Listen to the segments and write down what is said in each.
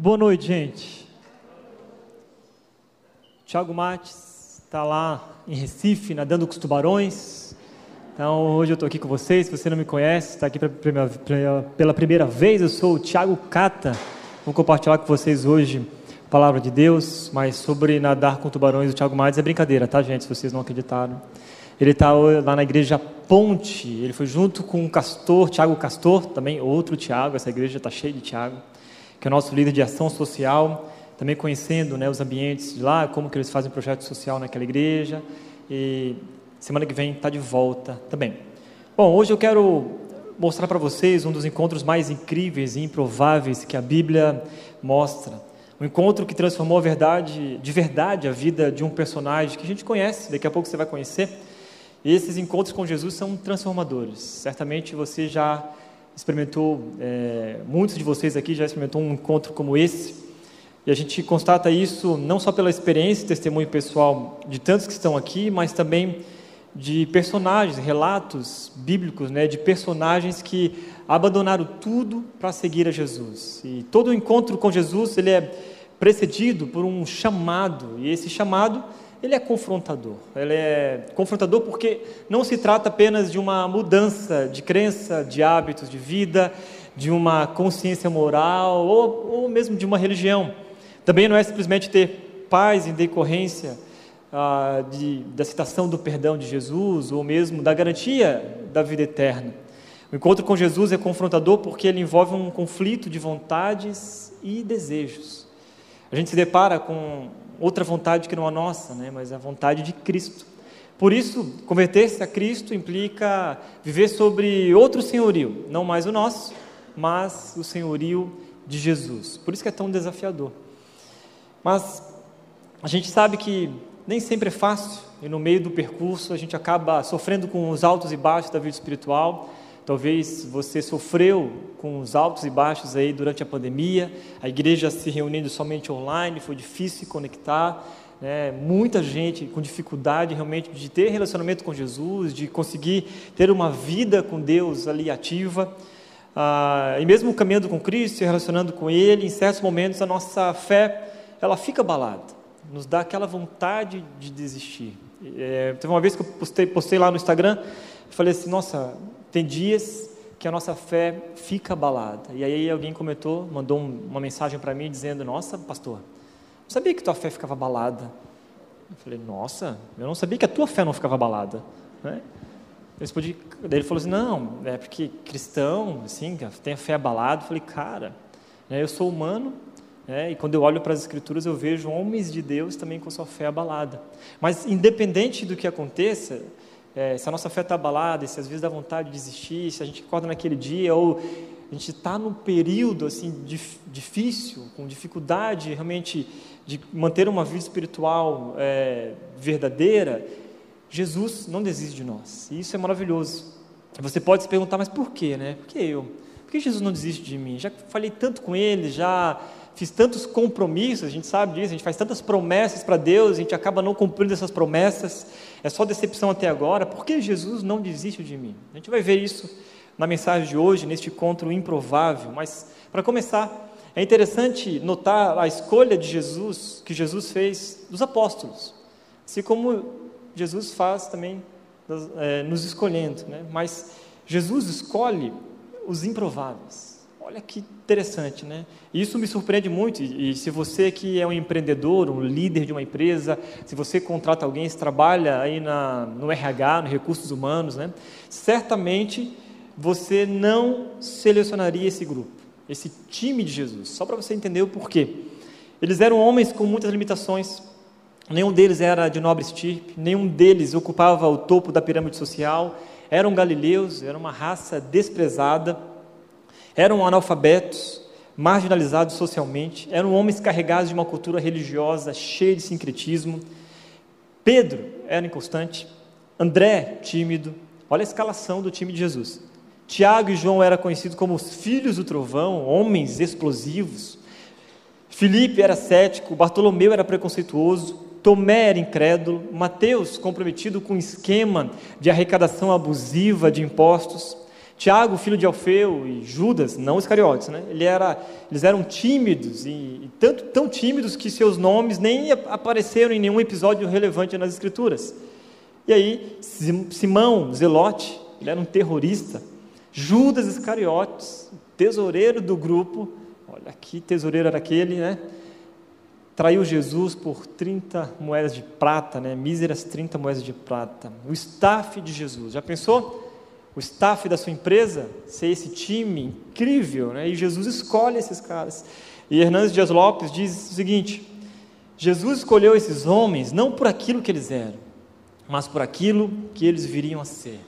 Boa noite, gente. Tiago Mates está lá em Recife, nadando com os tubarões. Então, hoje eu estou aqui com vocês. Se você não me conhece, está aqui pela primeira vez, eu sou o Tiago Cata. Vou compartilhar com vocês hoje a palavra de Deus, mas sobre nadar com tubarões, o Tiago Mates é brincadeira, tá, gente? Se vocês não acreditaram. Ele está lá na igreja Ponte, ele foi junto com o Castor, Tiago Castor, também outro Tiago, essa igreja está cheia de Tiago que é o nosso líder de ação social, também conhecendo né, os ambientes de lá, como que eles fazem projeto social naquela igreja. E semana que vem está de volta também. Bom, hoje eu quero mostrar para vocês um dos encontros mais incríveis e improváveis que a Bíblia mostra. Um encontro que transformou verdade, de verdade a vida de um personagem que a gente conhece, daqui a pouco você vai conhecer. E esses encontros com Jesus são transformadores. Certamente você já experimentou, é, muitos de vocês aqui já experimentou um encontro como esse, e a gente constata isso não só pela experiência e testemunho pessoal de tantos que estão aqui, mas também de personagens, relatos bíblicos, né, de personagens que abandonaram tudo para seguir a Jesus. E todo encontro com Jesus ele é precedido por um chamado, e esse chamado ele é confrontador. Ele é confrontador porque não se trata apenas de uma mudança de crença, de hábitos de vida, de uma consciência moral ou, ou mesmo de uma religião. Também não é simplesmente ter paz em decorrência ah, de, da citação do perdão de Jesus ou mesmo da garantia da vida eterna. O encontro com Jesus é confrontador porque ele envolve um conflito de vontades e desejos. A gente se depara com outra vontade que não a nossa, né, mas a vontade de Cristo. Por isso, converter-se a Cristo implica viver sobre outro senhorio, não mais o nosso, mas o senhorio de Jesus. Por isso que é tão desafiador. Mas a gente sabe que nem sempre é fácil, e no meio do percurso a gente acaba sofrendo com os altos e baixos da vida espiritual. Talvez você sofreu com os altos e baixos aí durante a pandemia, a igreja se reunindo somente online, foi difícil se conectar, né? muita gente com dificuldade realmente de ter relacionamento com Jesus, de conseguir ter uma vida com Deus ali ativa. Ah, e mesmo caminhando com Cristo, se relacionando com Ele, em certos momentos a nossa fé ela fica abalada, nos dá aquela vontade de desistir. É, teve uma vez que eu postei, postei lá no Instagram, falei assim, nossa, tem dias que a nossa fé fica abalada. E aí alguém comentou, mandou uma mensagem para mim dizendo: Nossa, pastor, não sabia que tua fé ficava abalada. Eu falei: Nossa, eu não sabia que a tua fé não ficava abalada. Né? Daí ele falou assim: Não, é porque cristão, assim, tem a fé abalada. Eu falei: Cara, né, eu sou humano. Né, e quando eu olho para as Escrituras, eu vejo homens de Deus também com sua fé abalada. Mas, independente do que aconteça, é, se a nossa fé está abalada, se às vezes dá vontade de desistir, se a gente acorda naquele dia ou a gente está num período assim dif, difícil, com dificuldade realmente de manter uma vida espiritual é, verdadeira, Jesus não desiste de nós. E isso é maravilhoso. Você pode se perguntar, mas por quê, né? Por que eu? Por que Jesus não desiste de mim? Já falei tanto com Ele, já fiz tantos compromissos, a gente sabe disso, a gente faz tantas promessas para Deus, a gente acaba não cumprindo essas promessas, é só decepção até agora, por que Jesus não desiste de mim? A gente vai ver isso na mensagem de hoje, neste encontro improvável, mas para começar, é interessante notar a escolha de Jesus, que Jesus fez dos apóstolos, assim como Jesus faz também é, nos escolhendo, né? mas Jesus escolhe os improváveis. Olha que interessante, né? Isso me surpreende muito. E, se você que é um empreendedor, um líder de uma empresa, se você contrata alguém, se trabalha aí na, no RH, no recursos humanos, né? Certamente você não selecionaria esse grupo, esse time de Jesus. Só para você entender o porquê. Eles eram homens com muitas limitações. Nenhum deles era de nobre estirpe, nenhum deles ocupava o topo da pirâmide social. Eram galileus, era uma raça desprezada eram analfabetos, marginalizados socialmente, eram homens carregados de uma cultura religiosa cheia de sincretismo. Pedro era inconstante, André, tímido. Olha a escalação do time de Jesus. Tiago e João eram conhecidos como os filhos do trovão, homens explosivos. Felipe era cético, Bartolomeu era preconceituoso, Tomé era incrédulo, Mateus comprometido com um esquema de arrecadação abusiva de impostos, Tiago, filho de Alfeu, e Judas, não Iscariotes, né? Ele era, eles eram tímidos, e, e tanto, tão tímidos que seus nomes nem apareceram em nenhum episódio relevante nas Escrituras. E aí, Simão, Zelote, ele era um terrorista. Judas Iscariotes, tesoureiro do grupo, olha que tesoureiro era aquele, né? Traiu Jesus por 30 moedas de prata, né? Míseras 30 moedas de prata. O staff de Jesus, já pensou? O staff da sua empresa ser esse time incrível, né? e Jesus escolhe esses caras. E Hernandes Dias Lopes diz o seguinte: Jesus escolheu esses homens não por aquilo que eles eram, mas por aquilo que eles viriam a ser.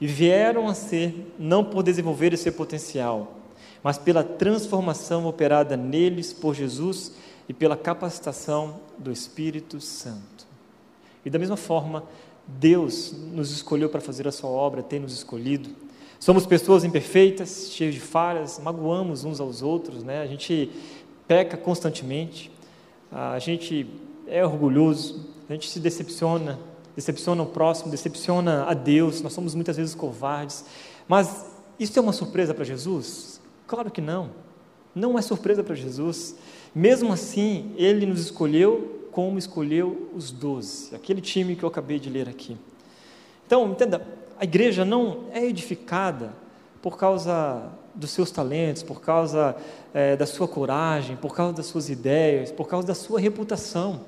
E vieram a ser não por desenvolver esse potencial, mas pela transformação operada neles por Jesus e pela capacitação do Espírito Santo. E da mesma forma, Deus nos escolheu para fazer a sua obra, tem nos escolhido. Somos pessoas imperfeitas, cheias de falhas, magoamos uns aos outros, né? A gente peca constantemente, a gente é orgulhoso, a gente se decepciona, decepciona o próximo, decepciona a Deus, nós somos muitas vezes covardes. Mas isso é uma surpresa para Jesus? Claro que não. Não é surpresa para Jesus. Mesmo assim, ele nos escolheu como escolheu os doze, aquele time que eu acabei de ler aqui. Então, entenda, a igreja não é edificada por causa dos seus talentos, por causa é, da sua coragem, por causa das suas ideias, por causa da sua reputação,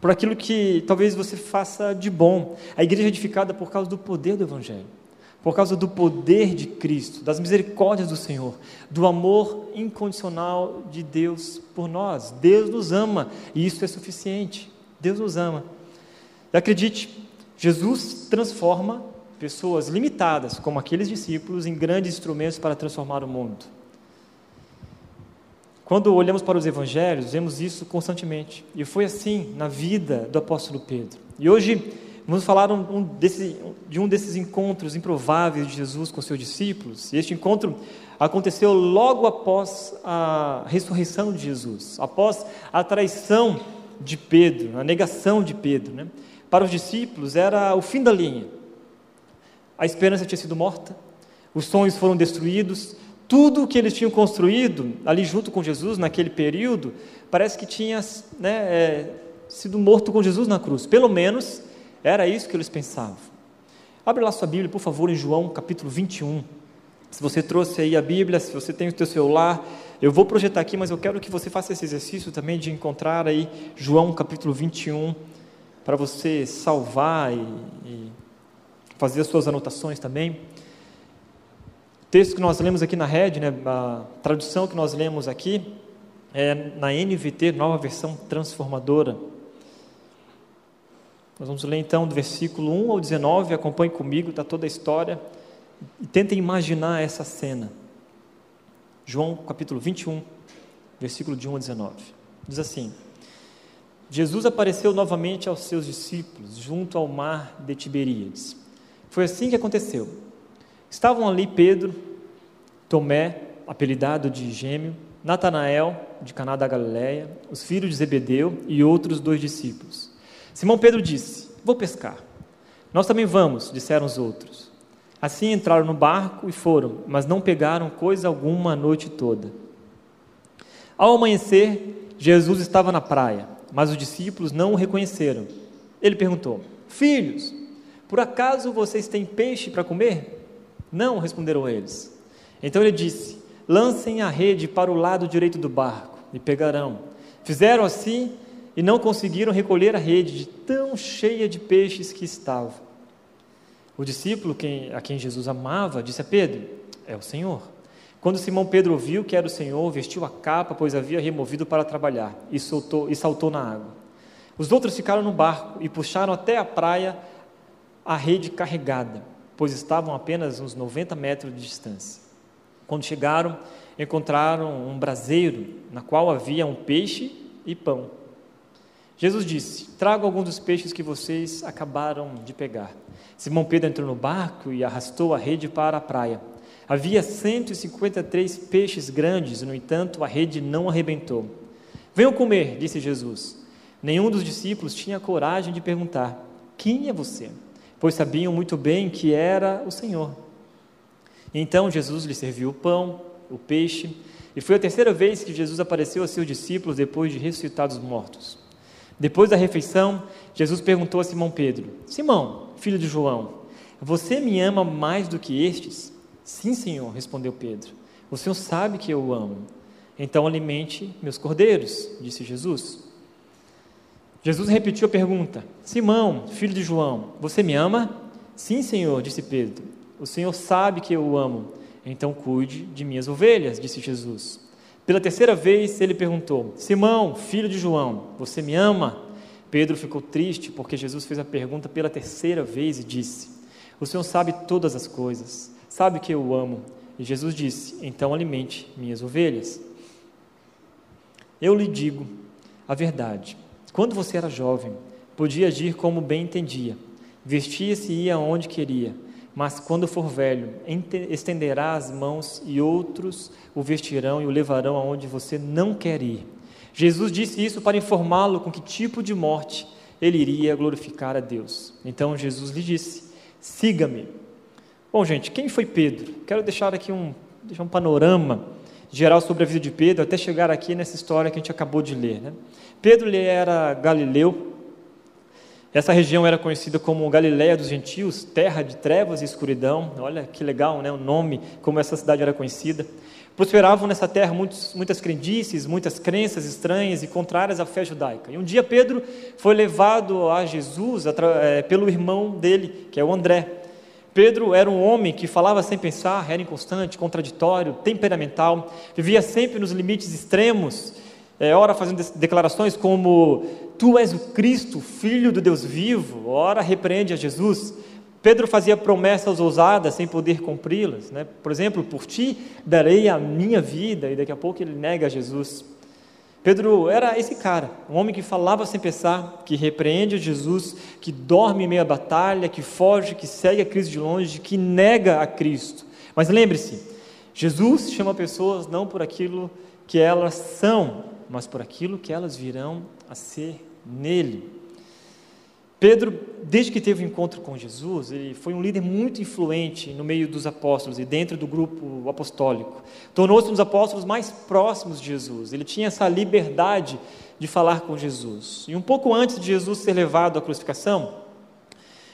por aquilo que talvez você faça de bom. A igreja é edificada por causa do poder do Evangelho por causa do poder de Cristo, das misericórdias do Senhor, do amor incondicional de Deus por nós. Deus nos ama e isso é suficiente. Deus nos ama. E acredite, Jesus transforma pessoas limitadas, como aqueles discípulos, em grandes instrumentos para transformar o mundo. Quando olhamos para os evangelhos, vemos isso constantemente. E foi assim na vida do apóstolo Pedro. E hoje Vamos falar um, um desse, de um desses encontros improváveis de Jesus com seus discípulos. E este encontro aconteceu logo após a ressurreição de Jesus, após a traição de Pedro, a negação de Pedro. Né? Para os discípulos era o fim da linha. A esperança tinha sido morta, os sonhos foram destruídos, tudo o que eles tinham construído ali junto com Jesus naquele período, parece que tinha né, é, sido morto com Jesus na cruz. Pelo menos era isso que eles pensavam. Abre lá sua Bíblia, por favor, em João capítulo 21. Se você trouxe aí a Bíblia, se você tem o seu celular, eu vou projetar aqui, mas eu quero que você faça esse exercício também de encontrar aí João capítulo 21, para você salvar e, e fazer as suas anotações também. O texto que nós lemos aqui na rede, né, a tradução que nós lemos aqui, é na NVT, nova versão transformadora. Nós vamos ler então do versículo 1 ao 19, acompanhe comigo, está toda a história, e tentem imaginar essa cena. João capítulo 21, versículo de 1 a 19. Diz assim: Jesus apareceu novamente aos seus discípulos junto ao mar de Tiberíades. Foi assim que aconteceu. Estavam ali Pedro, Tomé, apelidado de Gêmeo, Natanael, de Caná da Galileia, os filhos de Zebedeu e outros dois discípulos. Simão Pedro disse: Vou pescar. Nós também vamos, disseram os outros. Assim entraram no barco e foram, mas não pegaram coisa alguma a noite toda. Ao amanhecer, Jesus estava na praia, mas os discípulos não o reconheceram. Ele perguntou: Filhos, por acaso vocês têm peixe para comer? Não, responderam eles. Então ele disse: Lancem a rede para o lado direito do barco e pegarão. Fizeram assim e não conseguiram recolher a rede de tão cheia de peixes que estava. O discípulo a quem Jesus amava disse a Pedro: É o Senhor. Quando Simão Pedro ouviu que era o Senhor, vestiu a capa, pois havia removido para trabalhar, e, soltou, e saltou na água. Os outros ficaram no barco e puxaram até a praia a rede carregada, pois estavam apenas uns 90 metros de distância. Quando chegaram, encontraram um braseiro na qual havia um peixe e pão. Jesus disse: Trago alguns dos peixes que vocês acabaram de pegar. Simão Pedro entrou no barco e arrastou a rede para a praia. Havia 153 peixes grandes, no entanto, a rede não arrebentou. Venham comer, disse Jesus. Nenhum dos discípulos tinha coragem de perguntar: Quem é você? Pois sabiam muito bem que era o Senhor. Então Jesus lhe serviu o pão, o peixe, e foi a terceira vez que Jesus apareceu a seus discípulos depois de ressuscitar dos mortos. Depois da refeição, Jesus perguntou a Simão Pedro: Simão, filho de João, você me ama mais do que estes? Sim, Senhor, respondeu Pedro. O Senhor sabe que eu o amo. Então alimente meus cordeiros, disse Jesus. Jesus repetiu a pergunta: Simão, filho de João, você me ama? Sim, Senhor, disse Pedro. O Senhor sabe que eu o amo. Então cuide de minhas ovelhas, disse Jesus. Pela terceira vez ele perguntou: Simão, filho de João, você me ama? Pedro ficou triste porque Jesus fez a pergunta pela terceira vez e disse: O Senhor sabe todas as coisas, sabe que eu o amo. E Jesus disse: Então alimente minhas ovelhas. Eu lhe digo a verdade. Quando você era jovem, podia agir como bem entendia, vestia-se e ia onde queria, mas quando for velho, estenderá as mãos e outros o vestirão e o levarão aonde você não quer ir. Jesus disse isso para informá-lo com que tipo de morte ele iria glorificar a Deus. Então Jesus lhe disse: Siga-me. Bom, gente, quem foi Pedro? Quero deixar aqui um, deixar um panorama geral sobre a vida de Pedro, até chegar aqui nessa história que a gente acabou de ler. Né? Pedro ele era galileu. Essa região era conhecida como Galiléia dos Gentios, terra de trevas e escuridão. Olha que legal, né? O nome, como essa cidade era conhecida. Prosperavam nessa terra muitos, muitas crendices, muitas crenças estranhas e contrárias à fé judaica. E um dia Pedro foi levado a Jesus é, pelo irmão dele, que é o André. Pedro era um homem que falava sem pensar, era inconstante, contraditório, temperamental, vivia sempre nos limites extremos é, ora fazendo declarações como: Tu és o Cristo, filho do Deus vivo, ora repreende a Jesus. Pedro fazia promessas ousadas sem poder cumpri-las. Né? Por exemplo, por ti darei a minha vida, e daqui a pouco ele nega a Jesus. Pedro era esse cara, um homem que falava sem pensar, que repreende Jesus, que dorme em meio à batalha, que foge, que segue a Cristo de longe, que nega a Cristo. Mas lembre-se, Jesus chama pessoas não por aquilo que elas são, mas por aquilo que elas virão a ser nele. Pedro, desde que teve o um encontro com Jesus, ele foi um líder muito influente no meio dos apóstolos e dentro do grupo apostólico. Tornou-se um dos apóstolos mais próximos de Jesus. Ele tinha essa liberdade de falar com Jesus. E um pouco antes de Jesus ser levado à crucificação,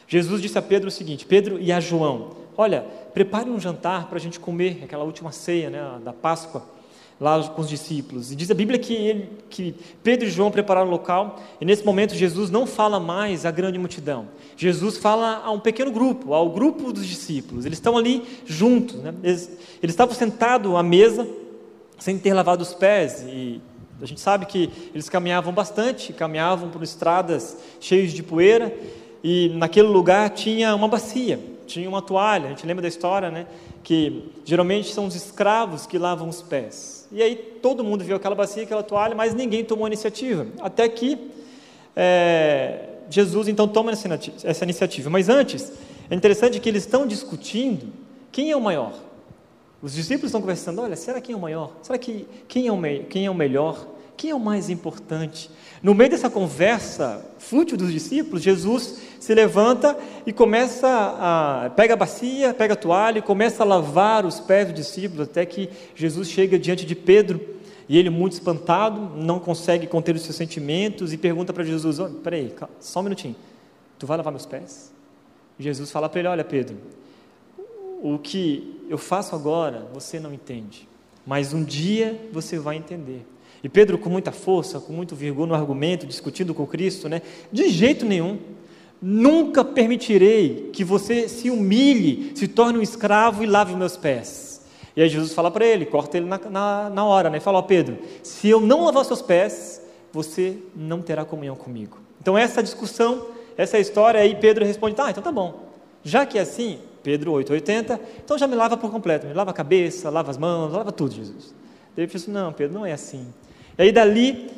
Jesus disse a Pedro o seguinte: Pedro e a João, olha, prepare um jantar para a gente comer, aquela última ceia né, da Páscoa lá com os discípulos. E diz a Bíblia que, ele, que Pedro e João prepararam o local, e nesse momento Jesus não fala mais à grande multidão. Jesus fala a um pequeno grupo, ao grupo dos discípulos. Eles estão ali juntos. Né? Eles, eles estavam sentados à mesa, sem ter lavado os pés. E a gente sabe que eles caminhavam bastante, caminhavam por estradas cheias de poeira, e naquele lugar tinha uma bacia, tinha uma toalha. A gente lembra da história, né? Que geralmente são os escravos que lavam os pés. E aí todo mundo viu aquela bacia, aquela toalha, mas ninguém tomou iniciativa. Até que é, Jesus então toma essa iniciativa. Mas antes, é interessante que eles estão discutindo quem é o maior. Os discípulos estão conversando, olha, será quem é o maior? Será que quem é o, me, quem é o melhor? Quem é o mais importante? No meio dessa conversa fútil dos discípulos, Jesus se levanta e começa a pega a bacia, pega a toalha e começa a lavar os pés dos discípulos até que Jesus chega diante de Pedro e ele muito espantado, não consegue conter os seus sentimentos e pergunta para Jesus: oh, "Peraí, só um minutinho. Tu vai lavar meus pés?" Jesus fala para ele: "Olha, Pedro, o que eu faço agora você não entende, mas um dia você vai entender." E Pedro, com muita força, com muito vigor no argumento, discutindo com Cristo, né? De jeito nenhum. Nunca permitirei que você se humilhe, se torne um escravo e lave meus pés. E aí Jesus fala para ele, corta ele na, na, na hora, né? Fala, ó Pedro, se eu não lavar seus pés, você não terá comunhão comigo. Então essa discussão, essa história, aí Pedro responde, tá, então tá bom. Já que é assim, Pedro 8,80, então já me lava por completo, me lava a cabeça, lava as mãos, lava tudo, Jesus. Ele disse, não, Pedro, não é assim. E aí dali,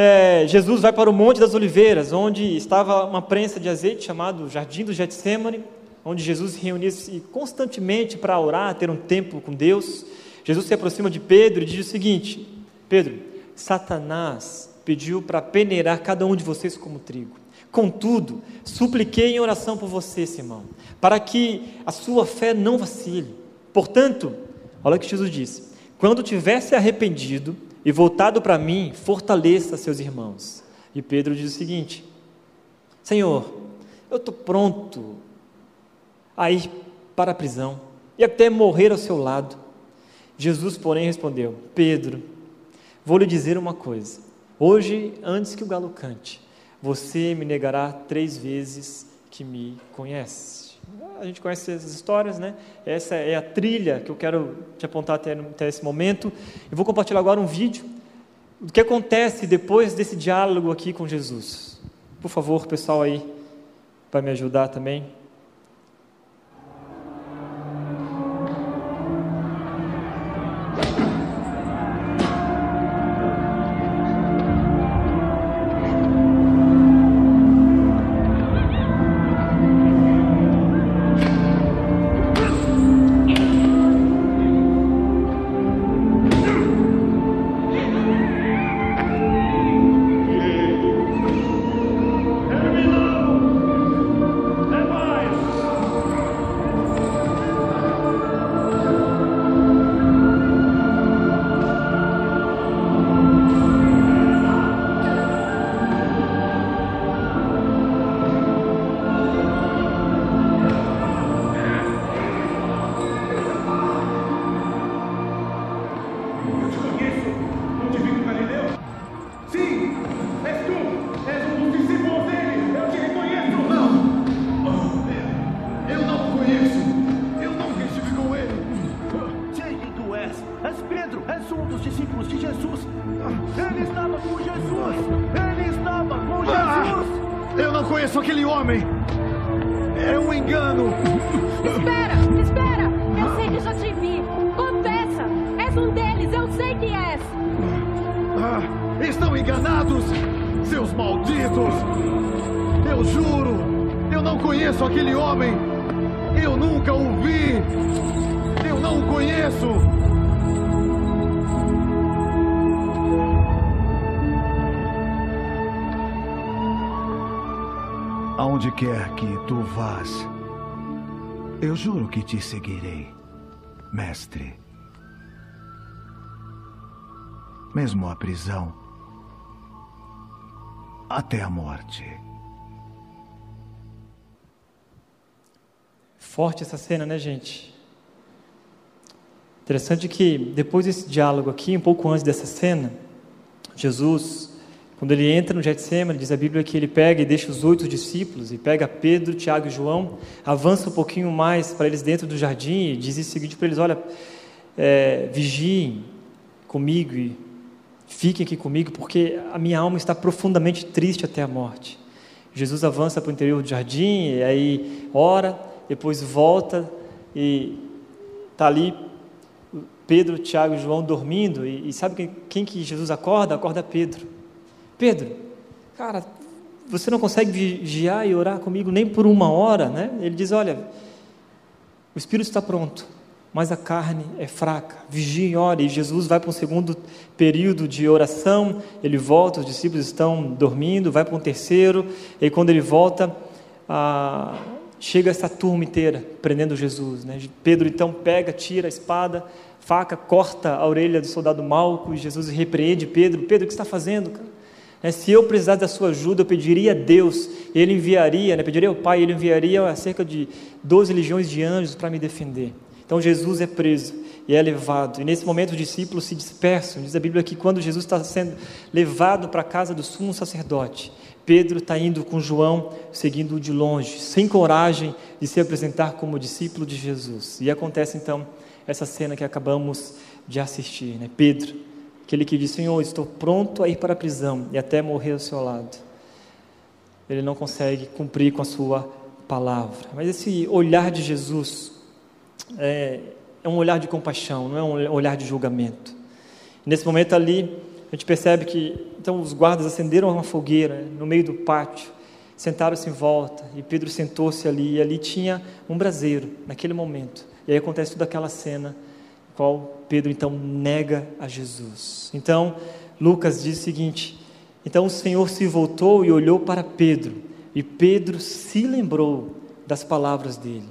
é, Jesus vai para o Monte das Oliveiras, onde estava uma prensa de azeite chamado Jardim do Getsemane, onde Jesus se reunia-se constantemente para orar, ter um tempo com Deus. Jesus se aproxima de Pedro e diz o seguinte: Pedro, Satanás pediu para peneirar cada um de vocês como trigo. Contudo, supliquei em oração por você, Simão, para que a sua fé não vacile. Portanto, olha o que Jesus disse: quando tivesse arrependido e voltado para mim, fortaleça seus irmãos. E Pedro diz o seguinte: Senhor, eu estou pronto a ir para a prisão e até morrer ao seu lado. Jesus, porém, respondeu: Pedro, vou lhe dizer uma coisa. Hoje, antes que o galo cante, você me negará três vezes que me conhece. A gente conhece essas histórias, né? Essa é a trilha que eu quero te apontar até, até esse momento. Eu vou compartilhar agora um vídeo do que acontece depois desse diálogo aqui com Jesus. Por favor, pessoal aí, para me ajudar também. Eu não conheço aquele homem. É um engano. Espera, espera. Eu sei que já te vi. Confessa. És um deles. Eu sei que és. Ah, estão enganados, seus malditos. Eu juro. Eu não conheço aquele homem. Eu nunca o vi. Eu não o conheço. Aonde quer que tu vás, eu juro que te seguirei, mestre. Mesmo a prisão, até a morte. Forte essa cena, né, gente? Interessante que depois desse diálogo aqui, um pouco antes dessa cena, Jesus quando ele entra no Getsemane, diz a Bíblia que ele pega e deixa os oito discípulos, e pega Pedro, Tiago e João, avança um pouquinho mais para eles dentro do jardim e diz o seguinte para eles: Olha, é, vigiem comigo e fiquem aqui comigo, porque a minha alma está profundamente triste até a morte. Jesus avança para o interior do jardim, e aí ora, depois volta e está ali Pedro, Tiago e João dormindo, e, e sabe quem, quem que Jesus acorda? Acorda Pedro. Pedro, cara, você não consegue vigiar e orar comigo nem por uma hora, né? Ele diz: Olha, o espírito está pronto, mas a carne é fraca. Vigie e ore. E Jesus vai para um segundo período de oração, ele volta, os discípulos estão dormindo, vai para um terceiro, e quando ele volta, ah, chega essa turma inteira prendendo Jesus. Né? Pedro então pega, tira a espada, faca, corta a orelha do soldado Malco, e Jesus repreende Pedro: Pedro, o que está fazendo, cara? Né, se eu precisasse da sua ajuda, eu pediria a Deus, ele enviaria, né, pediria ao Pai, ele enviaria cerca de 12 legiões de anjos para me defender. Então Jesus é preso e é levado. E nesse momento os discípulos se dispersam. Diz a Bíblia que quando Jesus está sendo levado para a casa do sumo sacerdote, Pedro está indo com João, seguindo-o de longe, sem coragem de se apresentar como discípulo de Jesus. E acontece então essa cena que acabamos de assistir. Né? Pedro Aquele que diz: Senhor, estou pronto a ir para a prisão e até morrer ao seu lado. Ele não consegue cumprir com a sua palavra. Mas esse olhar de Jesus é, é um olhar de compaixão, não é um olhar de julgamento. nesse momento ali, a gente percebe que então os guardas acenderam uma fogueira no meio do pátio, sentaram-se em volta e Pedro sentou-se ali e ali tinha um braseiro naquele momento. E aí acontece toda aquela cena qual Pedro então nega a Jesus. Então, Lucas diz o seguinte: Então o Senhor se voltou e olhou para Pedro, e Pedro se lembrou das palavras dele.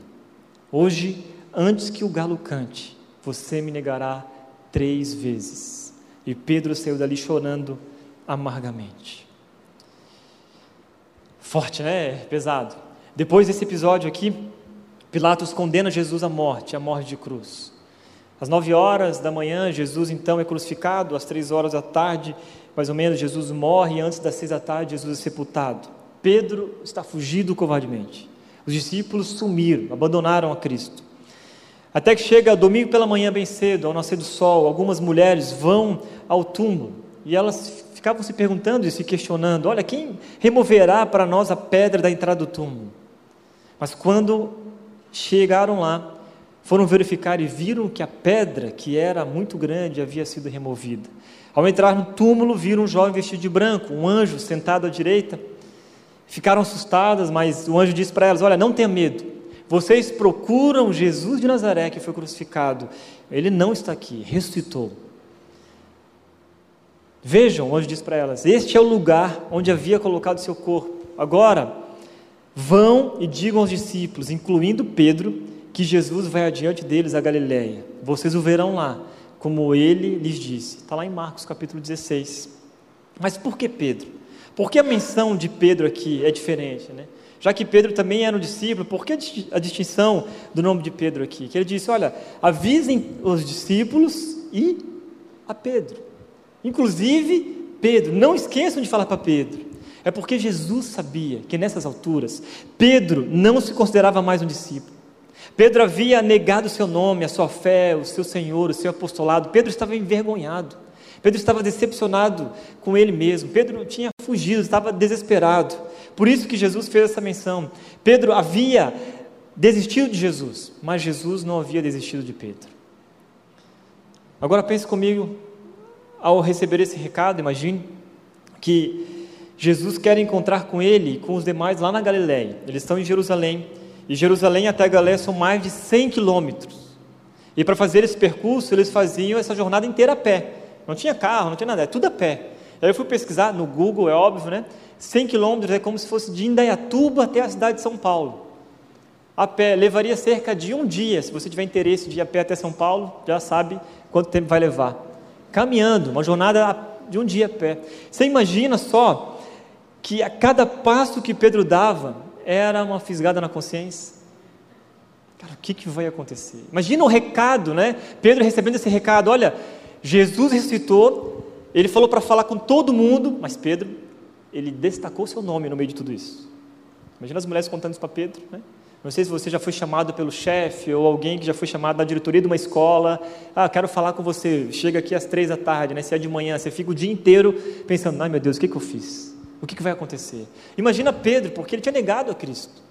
Hoje, Antes que o galo cante, você me negará três vezes. E Pedro saiu dali chorando amargamente. Forte, né? Pesado. Depois desse episódio aqui, Pilatos condena Jesus à morte, à morte de cruz. Às nove horas da manhã, Jesus então é crucificado, às três horas da tarde, mais ou menos, Jesus morre, e antes das seis da tarde, Jesus é sepultado. Pedro está fugido covardemente. Os discípulos sumiram, abandonaram a Cristo. Até que chega domingo pela manhã, bem cedo, ao nascer do sol, algumas mulheres vão ao túmulo e elas ficavam se perguntando e se questionando: olha, quem removerá para nós a pedra da entrada do túmulo? Mas quando chegaram lá, foram verificar e viram que a pedra, que era muito grande, havia sido removida. Ao entrar no túmulo, viram um jovem vestido de branco, um anjo sentado à direita. Ficaram assustadas, mas o anjo disse para elas: Olha, não tenha medo. Vocês procuram Jesus de Nazaré que foi crucificado. Ele não está aqui, ressuscitou. Vejam, o anjo disse para elas: Este é o lugar onde havia colocado seu corpo. Agora, vão e digam aos discípulos, incluindo Pedro, que Jesus vai adiante deles a Galiléia. Vocês o verão lá, como ele lhes disse. Está lá em Marcos capítulo 16. Mas por que Pedro? Por que a menção de Pedro aqui é diferente? Né? Já que Pedro também era um discípulo, por que a distinção do nome de Pedro aqui? Que ele disse: olha, avisem os discípulos e a Pedro. Inclusive, Pedro, não esqueçam de falar para Pedro. É porque Jesus sabia que nessas alturas, Pedro não se considerava mais um discípulo. Pedro havia negado o seu nome, a sua fé, o seu Senhor, o seu apostolado. Pedro estava envergonhado. Pedro estava decepcionado com ele mesmo. Pedro tinha fugido, estava desesperado. Por isso que Jesus fez essa menção. Pedro havia desistido de Jesus, mas Jesus não havia desistido de Pedro. Agora pense comigo, ao receber esse recado, imagine que Jesus quer encontrar com ele e com os demais lá na Galiléia. Eles estão em Jerusalém de Jerusalém até a Galiléia são mais de 100 quilômetros. E para fazer esse percurso, eles faziam essa jornada inteira a pé. Não tinha carro, não tinha nada, é tudo a pé. Aí eu fui pesquisar no Google, é óbvio, né? 100 quilômetros é como se fosse de Indaiatuba até a cidade de São Paulo. A pé levaria cerca de um dia. Se você tiver interesse de ir a pé até São Paulo, já sabe quanto tempo vai levar. Caminhando, uma jornada de um dia a pé. Você imagina só que a cada passo que Pedro dava, era uma fisgada na consciência. Cara, o que, que vai acontecer? Imagina o recado, né? Pedro recebendo esse recado: olha, Jesus ressuscitou, ele falou para falar com todo mundo, mas Pedro, ele destacou seu nome no meio de tudo isso. Imagina as mulheres contando isso para Pedro, né? Não sei se você já foi chamado pelo chefe ou alguém que já foi chamado da diretoria de uma escola. Ah, quero falar com você. Chega aqui às três da tarde, né? Se é de manhã, você fica o dia inteiro pensando: ai meu Deus, o que, que eu fiz? O que, vai acontecer? Imagina Pedro, porque ele tinha negado a Cristo.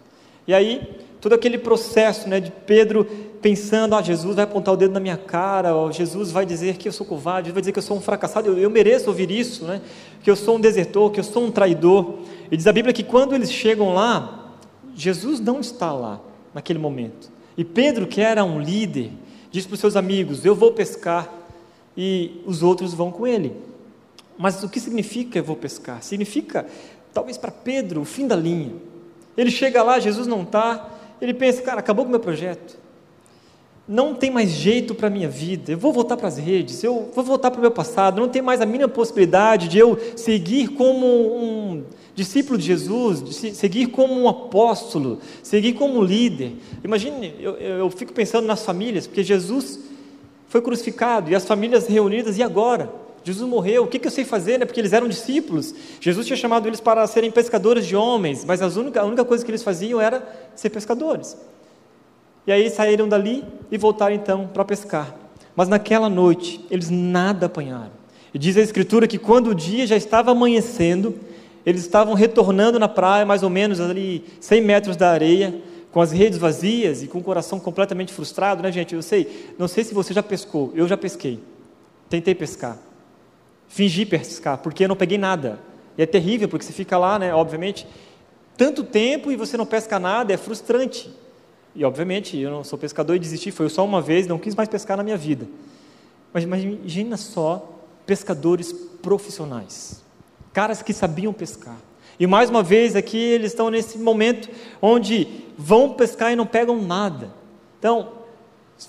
E aí, todo aquele processo né, de Pedro pensando: ah, Jesus vai apontar o dedo na minha cara, ou Jesus vai dizer que eu sou covarde, vai dizer que eu sou um fracassado, eu, eu mereço ouvir isso, né? que eu sou um desertor, que eu sou um traidor. E diz a Bíblia que quando eles chegam lá, Jesus não está lá, naquele momento. E Pedro, que era um líder, diz para os seus amigos: Eu vou pescar, e os outros vão com ele. Mas o que significa eu vou pescar? Significa, talvez para Pedro, o fim da linha. Ele chega lá, Jesus não está, ele pensa, cara, acabou com o meu projeto. Não tem mais jeito para a minha vida, eu vou voltar para as redes, eu vou voltar para o meu passado, não tem mais a mínima possibilidade de eu seguir como um discípulo de Jesus, de seguir como um apóstolo, seguir como um líder. Imagine, eu, eu fico pensando nas famílias, porque Jesus foi crucificado e as famílias reunidas, e agora? Jesus morreu, o que, eu sei fazer? Né? Porque eles eram discípulos. Jesus tinha chamado eles para serem pescadores de homens, mas a única, a única coisa que eles faziam era ser pescadores. E aí saíram dali e voltaram então para pescar. Mas naquela noite eles nada apanharam. E diz a Escritura que quando o dia já estava amanhecendo, eles estavam retornando na praia, mais ou menos ali 100 metros da areia, com as redes vazias e com o coração completamente frustrado, né, gente? Eu sei, não sei se você já pescou, eu já pesquei. Tentei pescar fingi pescar, porque eu não peguei nada. E é terrível, porque você fica lá, né, obviamente, tanto tempo e você não pesca nada, é frustrante. E, obviamente, eu não sou pescador e desisti, foi só uma vez, não quis mais pescar na minha vida. Mas imagina só pescadores profissionais, caras que sabiam pescar. E mais uma vez aqui eles estão nesse momento onde vão pescar e não pegam nada. Então,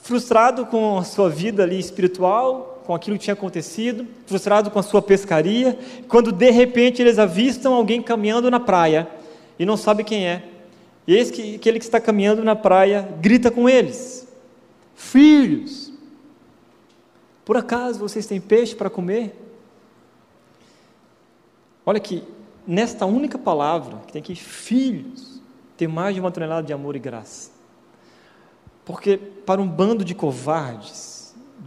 frustrado com a sua vida ali espiritual, com aquilo que tinha acontecido, frustrado com a sua pescaria, quando de repente eles avistam alguém caminhando na praia e não sabe quem é. E eis que aquele que está caminhando na praia grita com eles: Filhos, por acaso vocês têm peixe para comer? Olha que nesta única palavra, que tem aqui filhos, tem mais de uma tonelada de amor e graça. Porque para um bando de covardes,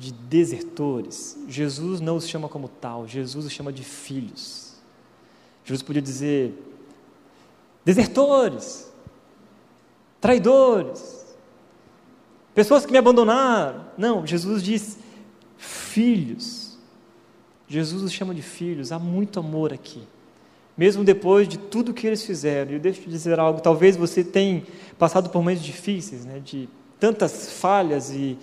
de desertores, Jesus não os chama como tal, Jesus os chama de filhos. Jesus podia dizer: desertores, traidores, pessoas que me abandonaram. Não, Jesus diz filhos. Jesus os chama de filhos, há muito amor aqui. Mesmo depois de tudo que eles fizeram, e eu deixo de dizer algo, talvez você tenha passado por momentos difíceis, né, de tantas falhas e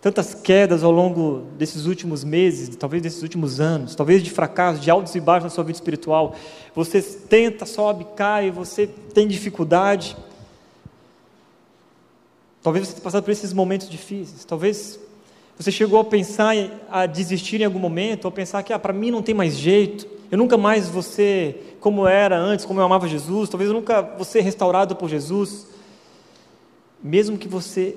tantas quedas ao longo desses últimos meses, talvez desses últimos anos, talvez de fracasso, de altos e baixos na sua vida espiritual. Você tenta, sobe, cai, você tem dificuldade. Talvez você tenha passado por esses momentos difíceis. Talvez você chegou a pensar a desistir em algum momento, ou pensar que ah, para mim não tem mais jeito. Eu nunca mais vou ser como era antes, como eu amava Jesus. Talvez eu nunca vou ser restaurado por Jesus. Mesmo que você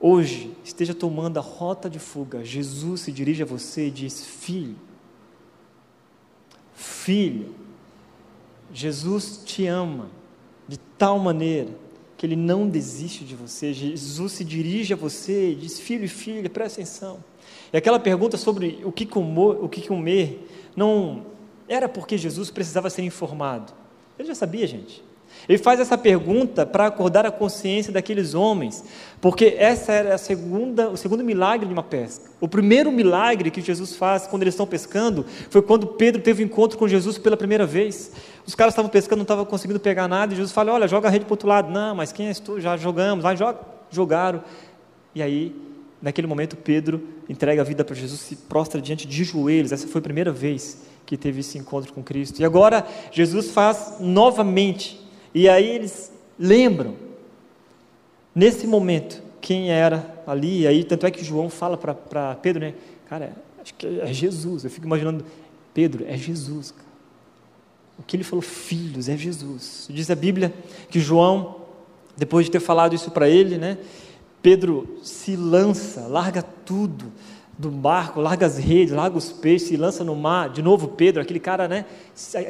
hoje esteja tomando a rota de fuga, Jesus se dirige a você e diz: Filho, filho, Jesus te ama de tal maneira que ele não desiste de você. Jesus se dirige a você e diz: Filho e filha, presta atenção. E aquela pergunta sobre o que comer, o que comer não era porque Jesus precisava ser informado. Ele já sabia, gente. Ele faz essa pergunta para acordar a consciência daqueles homens, porque essa era a segunda, o segundo milagre de uma pesca. O primeiro milagre que Jesus faz quando eles estão pescando foi quando Pedro teve um encontro com Jesus pela primeira vez. Os caras estavam pescando, não estavam conseguindo pegar nada, e Jesus fala: Olha, joga a rede para o outro lado. Não, mas quem és tu? Já jogamos, vai, joga. Jogaram. E aí, naquele momento, Pedro entrega a vida para Jesus, se prostra diante de joelhos. Essa foi a primeira vez que teve esse encontro com Cristo. E agora, Jesus faz novamente e aí eles lembram, nesse momento, quem era ali. E aí, tanto é que João fala para Pedro, né? Cara, acho que é Jesus. Eu fico imaginando, Pedro, é Jesus. Cara. O que ele falou, filhos, é Jesus. Diz a Bíblia que João, depois de ter falado isso para ele, né? Pedro se lança, larga tudo do barco, larga as redes, larga os peixes, se lança no mar. De novo, Pedro, aquele cara né,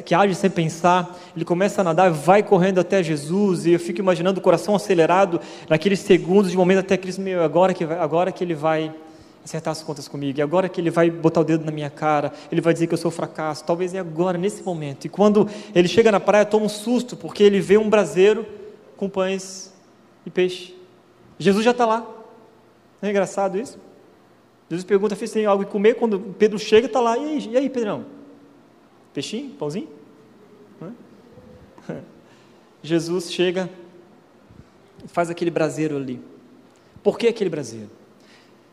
que age sem pensar, ele começa a nadar, vai correndo até Jesus, e eu fico imaginando o coração acelerado naqueles segundos de momento até Cristo, meu, agora que, agora que ele vai acertar as contas comigo, e agora que ele vai botar o dedo na minha cara, ele vai dizer que eu sou fracasso, talvez é agora, nesse momento. E quando ele chega na praia, toma um susto, porque ele vê um braseiro com pães e peixe. Jesus já está lá. Não é engraçado isso? Jesus pergunta se tem algo que comer, quando Pedro chega, está lá, e aí, e aí, Pedrão? Peixinho? Pãozinho? Jesus chega e faz aquele braseiro ali. Por que aquele braseiro?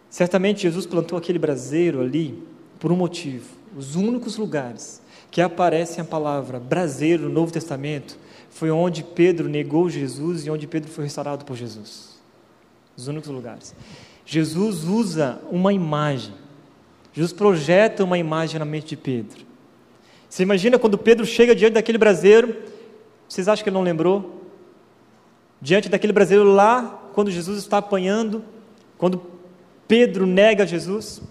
Certamente Jesus plantou aquele braseiro ali por um motivo. Os únicos lugares que aparecem a palavra braseiro no Novo Testamento foi onde Pedro negou Jesus e onde Pedro foi restaurado por Jesus. Os únicos lugares. Jesus usa uma imagem. Jesus projeta uma imagem na mente de Pedro. Você imagina quando Pedro chega diante daquele braseiro, vocês acham que ele não lembrou? Diante daquele braseiro lá, quando Jesus está apanhando, quando Pedro nega Jesus,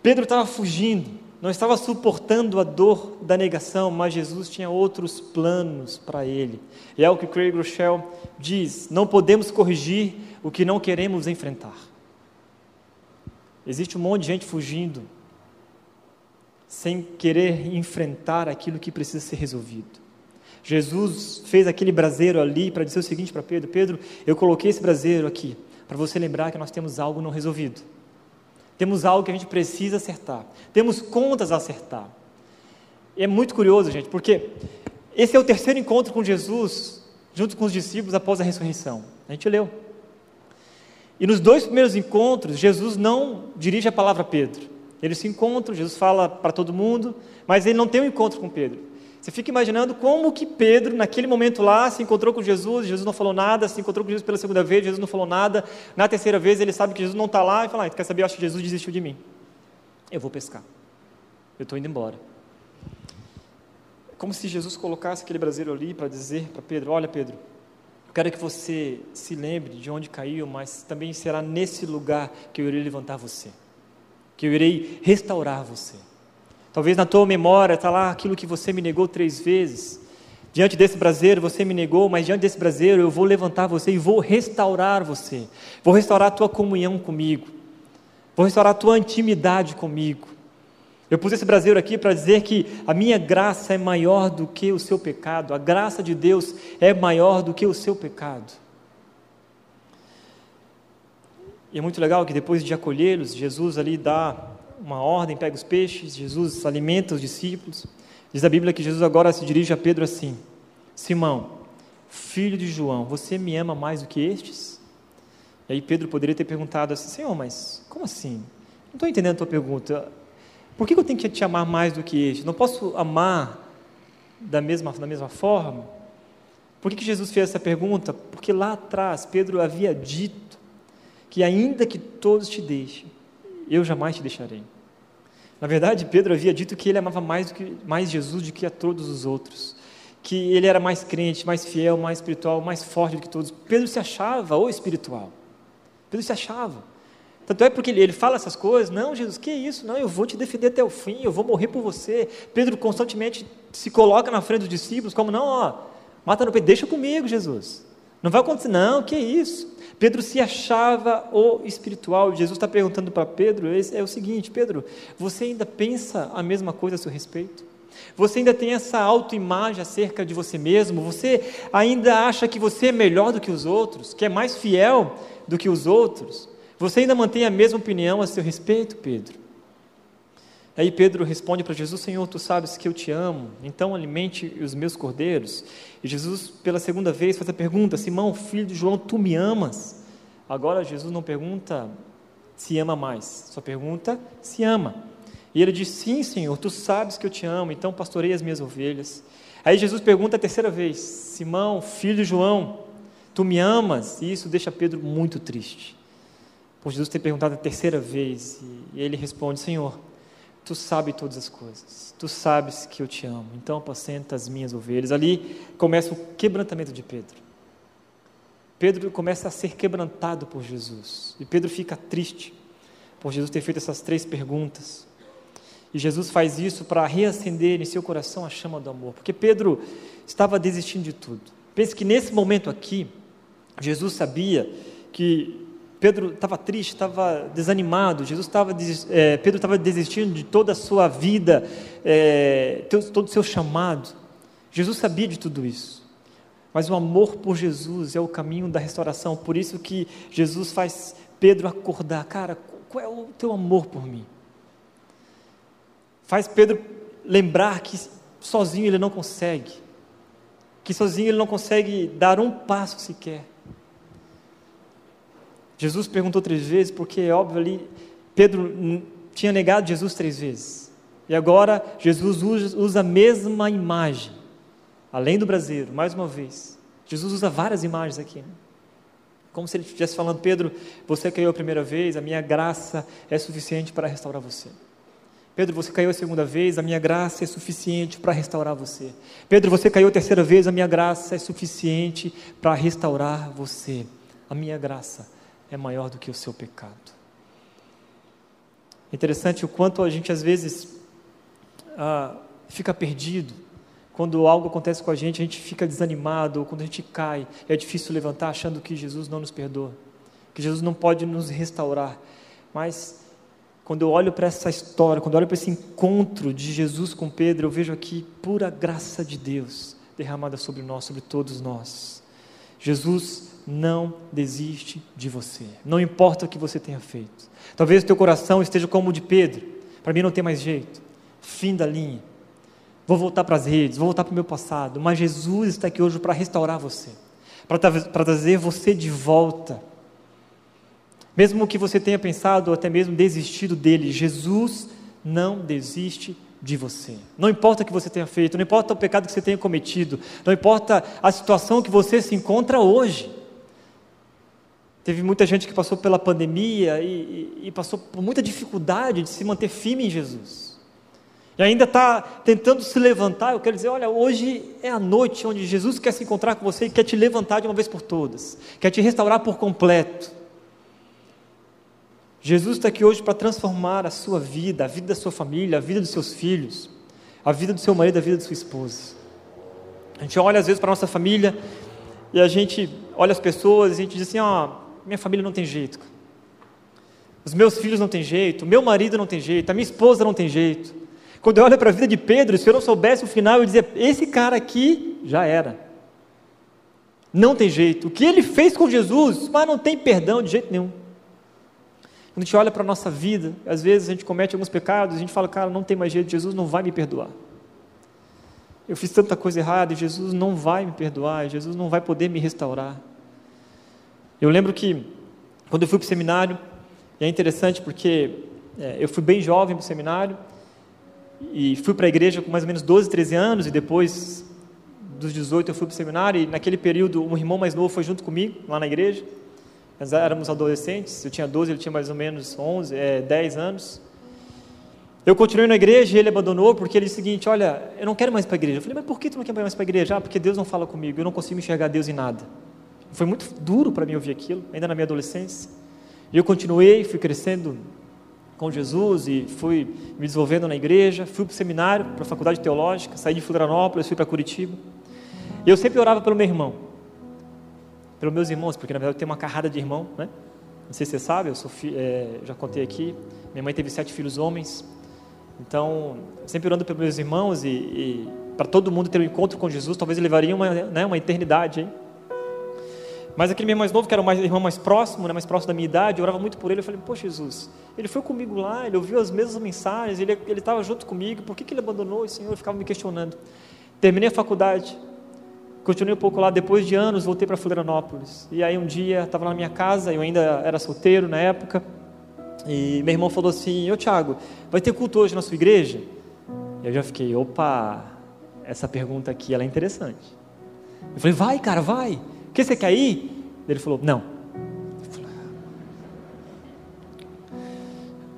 Pedro estava fugindo, não estava suportando a dor da negação, mas Jesus tinha outros planos para ele. E é o que Craig Rochelle diz: não podemos corrigir o que não queremos enfrentar. Existe um monte de gente fugindo, sem querer enfrentar aquilo que precisa ser resolvido. Jesus fez aquele braseiro ali para dizer o seguinte para Pedro: Pedro, eu coloquei esse braseiro aqui para você lembrar que nós temos algo não resolvido. Temos algo que a gente precisa acertar. Temos contas a acertar. E é muito curioso, gente, porque esse é o terceiro encontro com Jesus, junto com os discípulos após a ressurreição. A gente leu. E nos dois primeiros encontros, Jesus não dirige a palavra a Pedro. Eles se encontram, Jesus fala para todo mundo, mas ele não tem um encontro com Pedro. Você fica imaginando como que Pedro, naquele momento lá, se encontrou com Jesus, Jesus não falou nada, se encontrou com Jesus pela segunda vez, Jesus não falou nada, na terceira vez ele sabe que Jesus não está lá e fala, ah, quer saber, eu acho que Jesus desistiu de mim. Eu vou pescar. Eu estou indo embora. Como se Jesus colocasse aquele brasileiro ali para dizer para Pedro, olha Pedro, eu quero que você se lembre de onde caiu, mas também será nesse lugar que eu irei levantar você, que eu irei restaurar você. Talvez na tua memória está lá aquilo que você me negou três vezes. Diante desse braseiro você me negou, mas diante desse braseiro eu vou levantar você e vou restaurar você. Vou restaurar a tua comunhão comigo. Vou restaurar a tua intimidade comigo. Eu pus esse braseiro aqui para dizer que a minha graça é maior do que o seu pecado. A graça de Deus é maior do que o seu pecado. E é muito legal que depois de acolhê-los, Jesus ali dá uma ordem, pega os peixes, Jesus alimenta os discípulos. Diz a Bíblia que Jesus agora se dirige a Pedro assim: Simão, filho de João, você me ama mais do que estes? E aí Pedro poderia ter perguntado assim: Senhor, mas como assim? Não estou entendendo a tua pergunta. Por que eu tenho que te amar mais do que este? Não posso amar da mesma, da mesma forma? Por que, que Jesus fez essa pergunta? Porque lá atrás Pedro havia dito que, ainda que todos te deixem, eu jamais te deixarei. Na verdade, Pedro havia dito que ele amava mais, do que, mais Jesus do que a todos os outros, que ele era mais crente, mais fiel, mais espiritual, mais forte do que todos. Pedro se achava o espiritual. Pedro se achava. Tanto é porque ele, fala essas coisas, não, Jesus, que isso? Não, eu vou te defender até o fim, eu vou morrer por você. Pedro constantemente se coloca na frente dos discípulos, como, não, ó, mata no peito, deixa comigo, Jesus. Não vai acontecer, não, que isso? Pedro se achava o espiritual. Jesus está perguntando para Pedro: é o seguinte, Pedro, você ainda pensa a mesma coisa a seu respeito? Você ainda tem essa autoimagem acerca de você mesmo? Você ainda acha que você é melhor do que os outros? Que é mais fiel do que os outros? Você ainda mantém a mesma opinião a seu respeito, Pedro? Aí Pedro responde para Jesus: Senhor, tu sabes que eu te amo, então alimente os meus cordeiros. E Jesus, pela segunda vez, faz a pergunta: Simão, filho de João, tu me amas? Agora Jesus não pergunta se ama mais, só pergunta se ama. E ele diz: Sim, Senhor, tu sabes que eu te amo, então pastorei as minhas ovelhas. Aí Jesus pergunta a terceira vez: Simão, filho de João, tu me amas? E isso deixa Pedro muito triste. Por Jesus ter perguntado a terceira vez, e ele responde: Senhor, Tu sabes todas as coisas. Tu sabes que eu te amo. Então apacenta as minhas ovelhas. Ali começa o quebrantamento de Pedro. Pedro começa a ser quebrantado por Jesus. E Pedro fica triste por Jesus ter feito essas três perguntas. E Jesus faz isso para reacender em seu coração a chama do amor. Porque Pedro estava desistindo de tudo. Pense que nesse momento aqui, Jesus sabia que Pedro estava triste, estava desanimado, Jesus estava, é, Pedro estava desistindo de toda a sua vida, é, todo o seu chamado. Jesus sabia de tudo isso. Mas o amor por Jesus é o caminho da restauração. Por isso que Jesus faz Pedro acordar. Cara, qual é o teu amor por mim? Faz Pedro lembrar que sozinho ele não consegue. Que sozinho ele não consegue dar um passo sequer. Jesus perguntou três vezes, porque é óbvio ali, Pedro tinha negado Jesus três vezes. E agora Jesus usa, a mesma imagem, além do braseiro, mais uma vez. Jesus usa várias imagens aqui. Né? Como se ele estivesse falando, Pedro, você caiu a primeira vez, a minha graça é suficiente para restaurar você. Pedro, você caiu a segunda vez, a minha graça é suficiente para restaurar você. Pedro, você caiu a terceira vez, a minha graça é suficiente para restaurar você. A minha graça é maior do que o seu pecado. Interessante o quanto a gente às vezes ah, fica perdido. Quando algo acontece com a gente, a gente fica desanimado, ou quando a gente cai, é difícil levantar achando que Jesus não nos perdoa, que Jesus não pode nos restaurar. Mas quando eu olho para essa história, quando eu olho para esse encontro de Jesus com Pedro, eu vejo aqui pura graça de Deus derramada sobre nós, sobre todos nós. Jesus não desiste de você. Não importa o que você tenha feito. Talvez o teu coração esteja como o de Pedro. Para mim não tem mais jeito. Fim da linha. Vou voltar para as redes, vou voltar para o meu passado. Mas Jesus está aqui hoje para restaurar você. Para trazer você de volta. Mesmo que você tenha pensado ou até mesmo desistido dele, Jesus não desiste de você. Não importa o que você tenha feito, não importa o pecado que você tenha cometido, não importa a situação que você se encontra hoje. Teve muita gente que passou pela pandemia e, e, e passou por muita dificuldade de se manter firme em Jesus. E ainda está tentando se levantar. Eu quero dizer: olha, hoje é a noite onde Jesus quer se encontrar com você e quer te levantar de uma vez por todas, quer te restaurar por completo. Jesus está aqui hoje para transformar a sua vida, a vida da sua família, a vida dos seus filhos, a vida do seu marido, a vida da sua esposa. A gente olha às vezes para a nossa família e a gente olha as pessoas e a gente diz assim: ó, minha família não tem jeito. Os meus filhos não tem jeito, meu marido não tem jeito, a minha esposa não tem jeito. Quando eu olho para a vida de Pedro, se eu não soubesse o final, eu dizia: esse cara aqui já era. Não tem jeito. O que ele fez com Jesus, mas não tem perdão de jeito nenhum. Quando a gente olha para a nossa vida, às vezes a gente comete alguns pecados, a gente fala, cara, não tem mais jeito, Jesus não vai me perdoar. Eu fiz tanta coisa errada e Jesus não vai me perdoar, Jesus não vai poder me restaurar. Eu lembro que, quando eu fui para o seminário, e é interessante porque é, eu fui bem jovem para o seminário, e fui para a igreja com mais ou menos 12, 13 anos, e depois dos 18 eu fui para o seminário, e naquele período um irmão mais novo foi junto comigo, lá na igreja, nós éramos adolescentes, eu tinha 12, ele tinha mais ou menos 11, é, 10 anos. Eu continuei na igreja e ele abandonou porque ele disse o seguinte: Olha, eu não quero mais para a igreja. Eu falei, mas por que tu não quer mais para a igreja? Ah, porque Deus não fala comigo, eu não consigo enxergar Deus em nada. Foi muito duro para mim ouvir aquilo, ainda na minha adolescência. E eu continuei, fui crescendo com Jesus e fui me desenvolvendo na igreja, fui para o seminário, para a faculdade teológica, saí de Florianópolis, fui para Curitiba. E eu sempre orava pelo meu irmão pelos meus irmãos, porque na verdade eu tenho uma carrada de irmão, né? Não sei se você sabe, eu sou fi, é, já contei aqui. Minha mãe teve sete filhos homens. Então, sempre orando pelos meus irmãos e, e para todo mundo ter um encontro com Jesus, talvez levaria uma, né, uma eternidade. Hein? Mas aquele meu mais novo, que era o mais, irmão mais próximo, né, mais próximo da minha idade, eu orava muito por ele. Eu falei, poxa, Jesus, ele foi comigo lá, ele ouviu as mesmas mensagens, ele estava junto comigo, por que, que ele abandonou o Senhor? Eu ficava me questionando. Terminei a faculdade, Continuei um pouco lá, depois de anos voltei para Florianópolis. E aí um dia estava na minha casa, eu ainda era solteiro na época, e meu irmão falou assim: Ô Tiago, vai ter culto hoje na sua igreja? Eu já fiquei: opa, essa pergunta aqui ela é interessante. Eu falei: vai, cara, vai. Que você quer ir? Ele falou: não.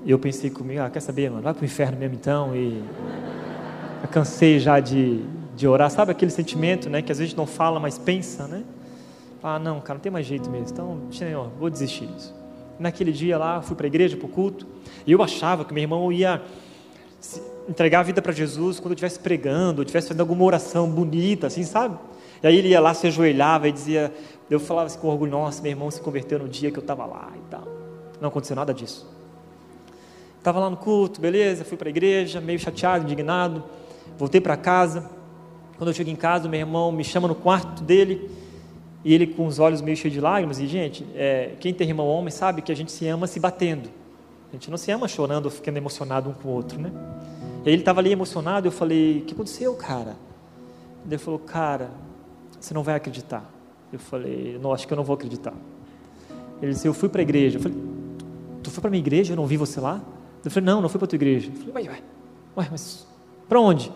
E eu pensei comigo: ah, quer saber, mano, vai para o inferno mesmo então. E eu cansei já de de orar, sabe aquele sentimento, né, que às vezes não fala, mas pensa, né? Ah, não, cara, não tem mais jeito mesmo. Então, Senhor, vou desistir disso. Naquele dia lá, fui para a igreja, para o culto, e eu achava que meu irmão ia entregar a vida para Jesus quando eu estivesse pregando, ou estivesse fazendo alguma oração bonita, assim, sabe? E aí ele ia lá, se ajoelhava e dizia, eu falava assim com orgulho, nossa, meu irmão se converteu no dia que eu estava lá e tal. Não aconteceu nada disso. Estava lá no culto, beleza, fui para a igreja, meio chateado, indignado, voltei para casa, quando eu chego em casa, meu irmão me chama no quarto dele e ele com os olhos meio cheios de lágrimas. E, gente, é, quem tem irmão homem sabe que a gente se ama se batendo. A gente não se ama chorando ou ficando emocionado um com o outro, né? E ele estava ali emocionado. Eu falei: O que aconteceu, cara? Ele falou: Cara, você não vai acreditar. Eu falei: Não, acho que eu não vou acreditar. Ele disse: Eu fui para a igreja. Eu falei: Tu foi para a minha igreja? Eu não vi você lá? Eu falei: Não, não fui para a tua igreja. Eu falei: Ué, ué, ué mas para onde?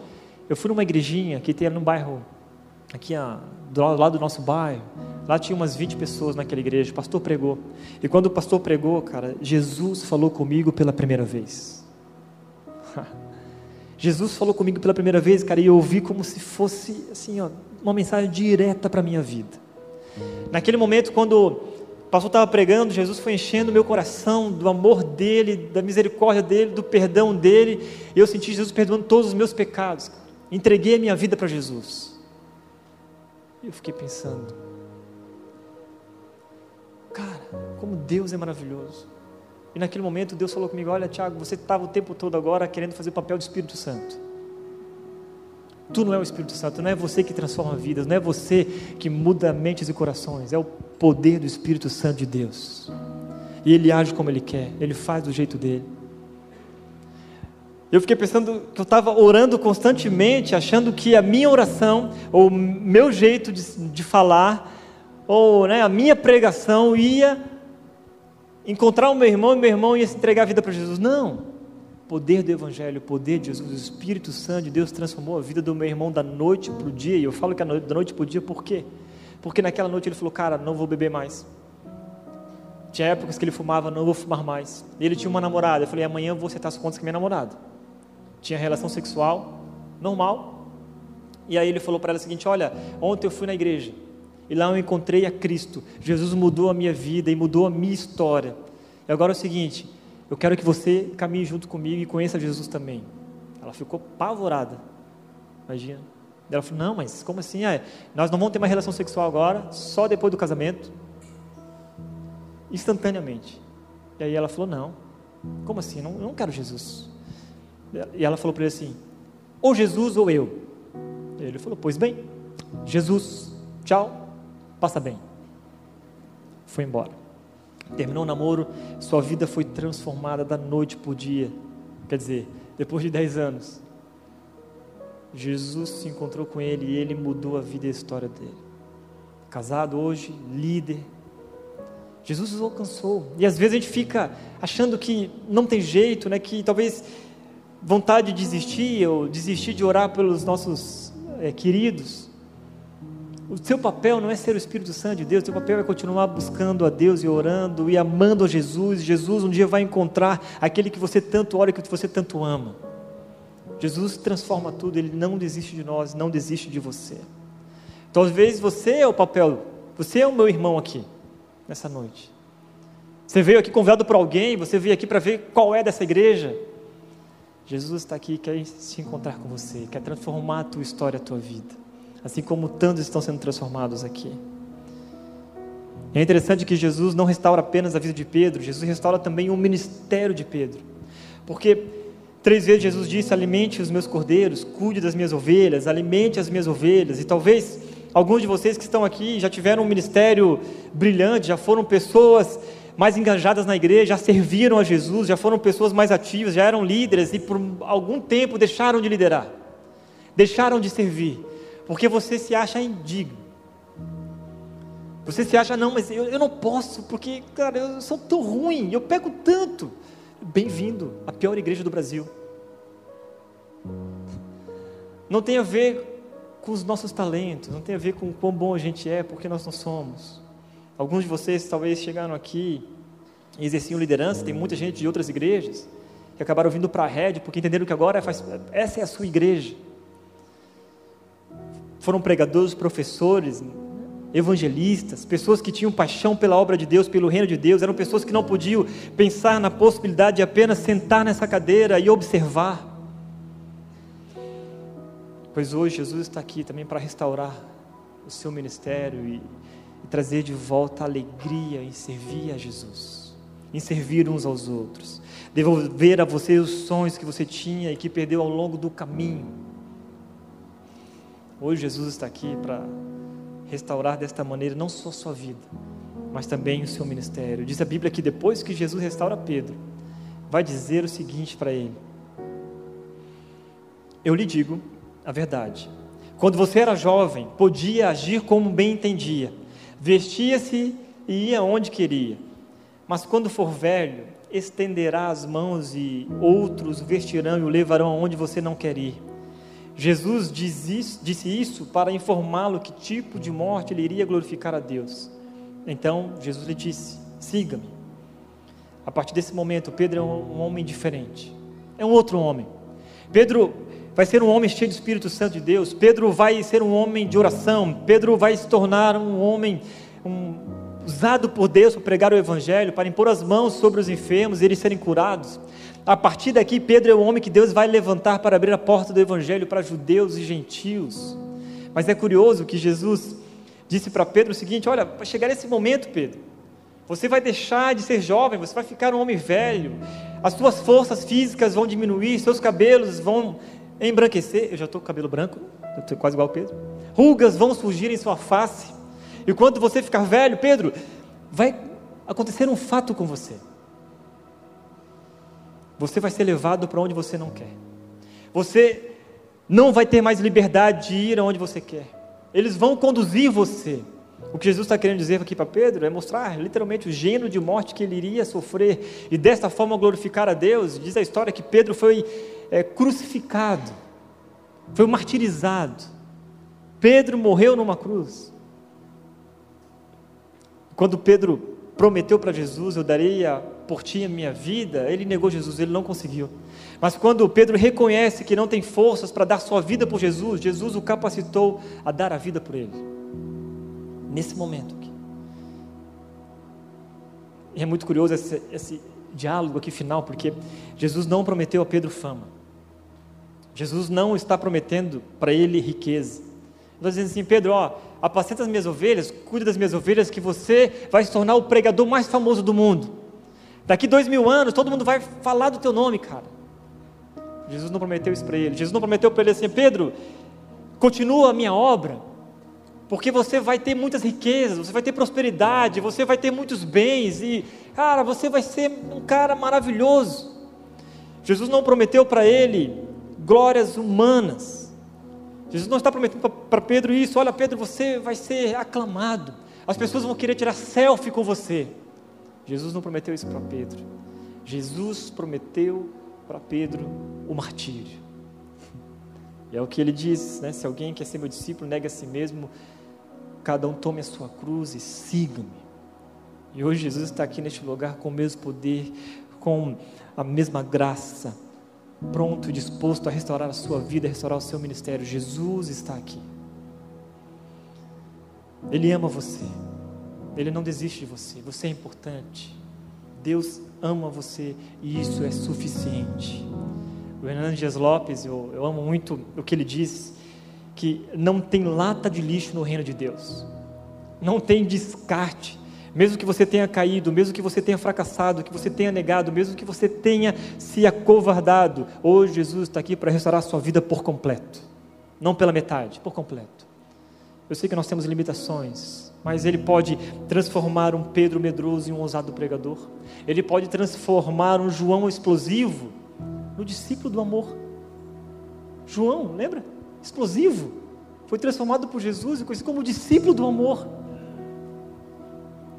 Eu fui numa igrejinha que tem no bairro, aqui do lado do nosso bairro. Lá tinha umas 20 pessoas naquela igreja. O pastor pregou. E quando o pastor pregou, cara, Jesus falou comigo pela primeira vez. Jesus falou comigo pela primeira vez, cara, e eu ouvi como se fosse assim, ó, uma mensagem direta para a minha vida. Naquele momento, quando o pastor estava pregando, Jesus foi enchendo meu coração do amor dele, da misericórdia dele, do perdão dele, e eu senti Jesus perdoando todos os meus pecados. Entreguei a minha vida para Jesus. E eu fiquei pensando, cara, como Deus é maravilhoso. E naquele momento Deus falou comigo: Olha, Tiago, você estava o tempo todo agora querendo fazer o papel do Espírito Santo. Tu não é o Espírito Santo, não é você que transforma vidas, não é você que muda mentes e corações, é o poder do Espírito Santo de Deus. E ele age como ele quer, ele faz do jeito dele. Eu fiquei pensando que eu estava orando constantemente, achando que a minha oração, ou meu jeito de, de falar, ou né, a minha pregação ia encontrar o meu irmão e meu irmão ia se entregar a vida para Jesus. Não. Poder do Evangelho, o poder de Jesus, o Espírito Santo de Deus transformou a vida do meu irmão da noite para o dia. E eu falo que da noite para o dia por quê? Porque naquela noite ele falou: Cara, não vou beber mais. Tinha épocas que ele fumava, não vou fumar mais. Ele tinha uma namorada. Eu falei: Amanhã eu vou acertar as contas com minha namorada. Tinha relação sexual normal. E aí ele falou para ela o seguinte: Olha, ontem eu fui na igreja. E lá eu encontrei a Cristo. Jesus mudou a minha vida e mudou a minha história. E agora é o seguinte: eu quero que você caminhe junto comigo e conheça Jesus também. Ela ficou apavorada. Imagina. Ela falou: Não, mas como assim? Ah, nós não vamos ter uma relação sexual agora, só depois do casamento. Instantaneamente. E aí ela falou: Não, como assim? Não, eu não quero Jesus. E ela falou para ele assim: Ou Jesus ou eu. E ele falou: Pois bem, Jesus, tchau, passa bem. Foi embora. Terminou o namoro, sua vida foi transformada da noite para o dia. Quer dizer, depois de 10 anos, Jesus se encontrou com ele e ele mudou a vida e a história dele. Casado hoje, líder. Jesus os alcançou. E às vezes a gente fica achando que não tem jeito, né? que talvez vontade de desistir ou desistir de orar pelos nossos é, queridos. O seu papel não é ser o Espírito Santo de Deus, o seu papel é continuar buscando a Deus e orando e amando a Jesus. Jesus um dia vai encontrar aquele que você tanto ora e que você tanto ama. Jesus transforma tudo, ele não desiste de nós, não desiste de você. Talvez você é o papel, você é o meu irmão aqui, nessa noite. Você veio aqui convidado por alguém, você veio aqui para ver qual é dessa igreja. Jesus está aqui, quer se encontrar com você, quer transformar a tua história, a tua vida assim como tantos estão sendo transformados aqui. É interessante que Jesus não restaura apenas a vida de Pedro, Jesus restaura também o ministério de Pedro. Porque três vezes Jesus disse: Alimente os meus cordeiros, cuide das minhas ovelhas, alimente as minhas ovelhas. E talvez alguns de vocês que estão aqui já tiveram um ministério brilhante, já foram pessoas mais engajadas na igreja, já serviram a Jesus, já foram pessoas mais ativas, já eram líderes e por algum tempo deixaram de liderar, deixaram de servir porque você se acha indigno. Você se acha, não, mas eu, eu não posso, porque, cara, eu sou tão ruim, eu pego tanto. Bem-vindo à pior igreja do Brasil. Não tem a ver com os nossos talentos, não tem a ver com o quão bom a gente é, porque nós não somos. Alguns de vocês talvez chegaram aqui e exerciam liderança, tem muita gente de outras igrejas que acabaram vindo para a rede porque entenderam que agora faz, essa é a sua igreja foram pregadores, professores, evangelistas, pessoas que tinham paixão pela obra de Deus, pelo reino de Deus, eram pessoas que não podiam pensar na possibilidade de apenas sentar nessa cadeira e observar. Pois hoje Jesus está aqui também para restaurar o seu ministério e, e trazer de volta a alegria em servir a Jesus, em servir uns aos outros, devolver a você os sonhos que você tinha e que perdeu ao longo do caminho Hoje Jesus está aqui para restaurar desta maneira não só a sua vida, mas também o seu ministério. Diz a Bíblia que depois que Jesus restaura Pedro, vai dizer o seguinte para ele: Eu lhe digo a verdade. Quando você era jovem, podia agir como bem entendia, vestia-se e ia onde queria. Mas quando for velho, estenderá as mãos e outros vestirão e o levarão aonde você não quer ir. Jesus isso, disse isso para informá-lo que tipo de morte ele iria glorificar a Deus. Então Jesus lhe disse: siga-me. A partir desse momento, Pedro é um, homem diferente, é um outro homem. Pedro vai ser um homem cheio do Espírito Santo de Deus. Pedro vai ser um homem de oração. Pedro vai se tornar um homem um, usado por Deus para pregar o Evangelho, para impor as mãos sobre os enfermos e eles serem curados. A partir daqui, Pedro é o homem que Deus vai levantar para abrir a porta do Evangelho para judeus e gentios. Mas é curioso que Jesus disse para Pedro o seguinte: Olha, vai chegar esse momento, Pedro. Você vai deixar de ser jovem, você vai ficar um homem velho. As suas forças físicas vão diminuir, seus cabelos vão embranquecer. Eu já estou com cabelo branco, eu estou quase igual ao Pedro. Rugas vão surgir em sua face. E quando você ficar velho, Pedro, vai acontecer um fato com você você vai ser levado para onde você não quer. Você não vai ter mais liberdade de ir aonde você quer. Eles vão conduzir você. O que Jesus está querendo dizer aqui para Pedro é mostrar literalmente o gênero de morte que ele iria sofrer e desta forma glorificar a Deus. Diz a história que Pedro foi é, crucificado, foi martirizado. Pedro morreu numa cruz. Quando Pedro prometeu para Jesus: Eu daria por ti a minha vida, ele negou Jesus, ele não conseguiu. Mas quando Pedro reconhece que não tem forças para dar sua vida por Jesus, Jesus o capacitou a dar a vida por ele. Nesse momento aqui. E é muito curioso esse, esse diálogo aqui final, porque Jesus não prometeu a Pedro fama. Jesus não está prometendo para ele riqueza. Ele está dizendo assim, Pedro, ó, apacenta as minhas ovelhas, cuida das minhas ovelhas, que você vai se tornar o pregador mais famoso do mundo. Daqui dois mil anos, todo mundo vai falar do teu nome, cara. Jesus não prometeu isso para ele. Jesus não prometeu para ele assim, Pedro, continua a minha obra, porque você vai ter muitas riquezas, você vai ter prosperidade, você vai ter muitos bens e, cara, você vai ser um cara maravilhoso. Jesus não prometeu para ele glórias humanas. Jesus não está prometendo para Pedro isso. Olha, Pedro, você vai ser aclamado. As pessoas vão querer tirar selfie com você. Jesus não prometeu isso para Pedro. Jesus prometeu para Pedro o martírio. E é o que ele diz, né? Se alguém quer ser meu discípulo, negue a si mesmo, cada um tome a sua cruz e siga-me. E hoje Jesus está aqui neste lugar com o mesmo poder, com a mesma graça, pronto e disposto a restaurar a sua vida, a restaurar o seu ministério. Jesus está aqui. Ele ama você. Ele não desiste de você. Você é importante. Deus ama você e isso é suficiente. O Hernandes Dias Lopes, eu, eu amo muito o que ele diz, que não tem lata de lixo no reino de Deus, não tem descarte, mesmo que você tenha caído, mesmo que você tenha fracassado, que você tenha negado, mesmo que você tenha se acovardado, hoje Jesus está aqui para restaurar a sua vida por completo, não pela metade, por completo. Eu sei que nós temos limitações, mas Ele pode transformar um Pedro medroso em um ousado pregador. Ele pode transformar um João explosivo no discípulo do amor. João, lembra? Explosivo. Foi transformado por Jesus e conhecido como discípulo do amor.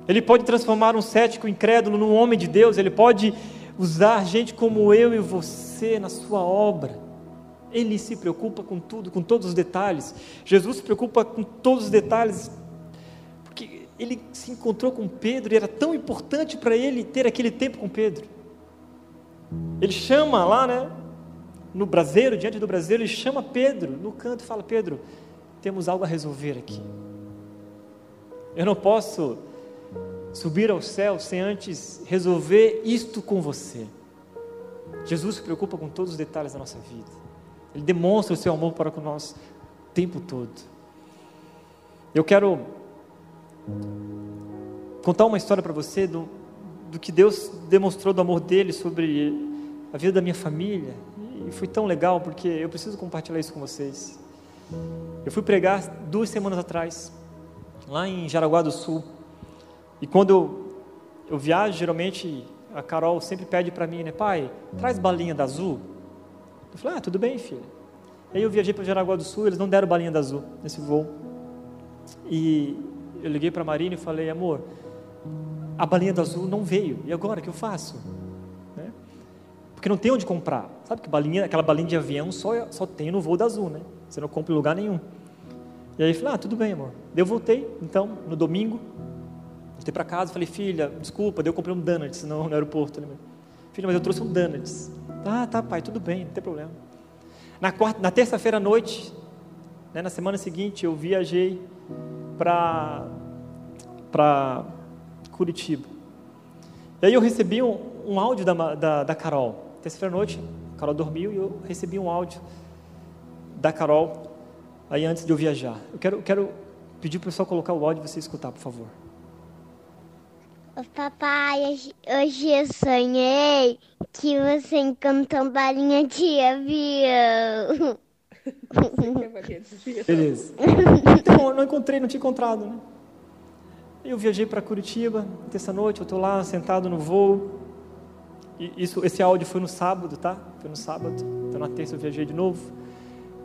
Ele pode transformar um cético incrédulo num homem de Deus. Ele pode usar gente como eu e você na sua obra. Ele se preocupa com tudo, com todos os detalhes. Jesus se preocupa com todos os detalhes, porque ele se encontrou com Pedro e era tão importante para ele ter aquele tempo com Pedro. Ele chama lá, né? No braseiro, diante do braseiro, ele chama Pedro no canto e fala: Pedro, temos algo a resolver aqui. Eu não posso subir ao céu sem antes resolver isto com você. Jesus se preocupa com todos os detalhes da nossa vida. Ele demonstra o seu amor para com nós o tempo todo. Eu quero contar uma história para você do, do que Deus demonstrou do amor dele sobre a vida da minha família. E foi tão legal porque eu preciso compartilhar isso com vocês. Eu fui pregar duas semanas atrás, lá em Jaraguá do Sul. E quando eu, eu viajo, geralmente a Carol sempre pede para mim, né, pai, traz balinha da azul. Eu falei, ah, tudo bem, filho. Aí eu viajei para Jaraguá do Sul, eles não deram balinha da azul nesse voo. E eu liguei para a Marina e falei, amor, a balinha da azul não veio. E agora, o que eu faço? Né? Porque não tem onde comprar. Sabe que balinha, aquela balinha de avião só, só tem no voo da azul, né? Você não compra em lugar nenhum. E aí eu falei, ah, tudo bem, amor. Eu voltei, então, no domingo, voltei para casa, falei, filha, desculpa, eu comprei um donuts no, no aeroporto. Né? Filha, mas eu trouxe um donuts. Ah, tá, pai, tudo bem, não tem problema. Na, quarta, na terça-feira à noite, né, na semana seguinte, eu viajei para Curitiba. E aí eu recebi um, um áudio da, da, da Carol. Terça-feira à noite, a Carol dormiu e eu recebi um áudio da Carol aí antes de eu viajar. Eu quero, quero pedir para o pessoal colocar o áudio e você escutar, por favor. Papai, hoje eu sonhei que você encantou balinha de avião. Beleza. Então, eu não encontrei, não tinha encontrado, né? Eu viajei para Curitiba, terça noite, eu estou lá sentado no voo. E isso, esse áudio foi no sábado, tá? Foi no sábado. Então na terça eu viajei de novo.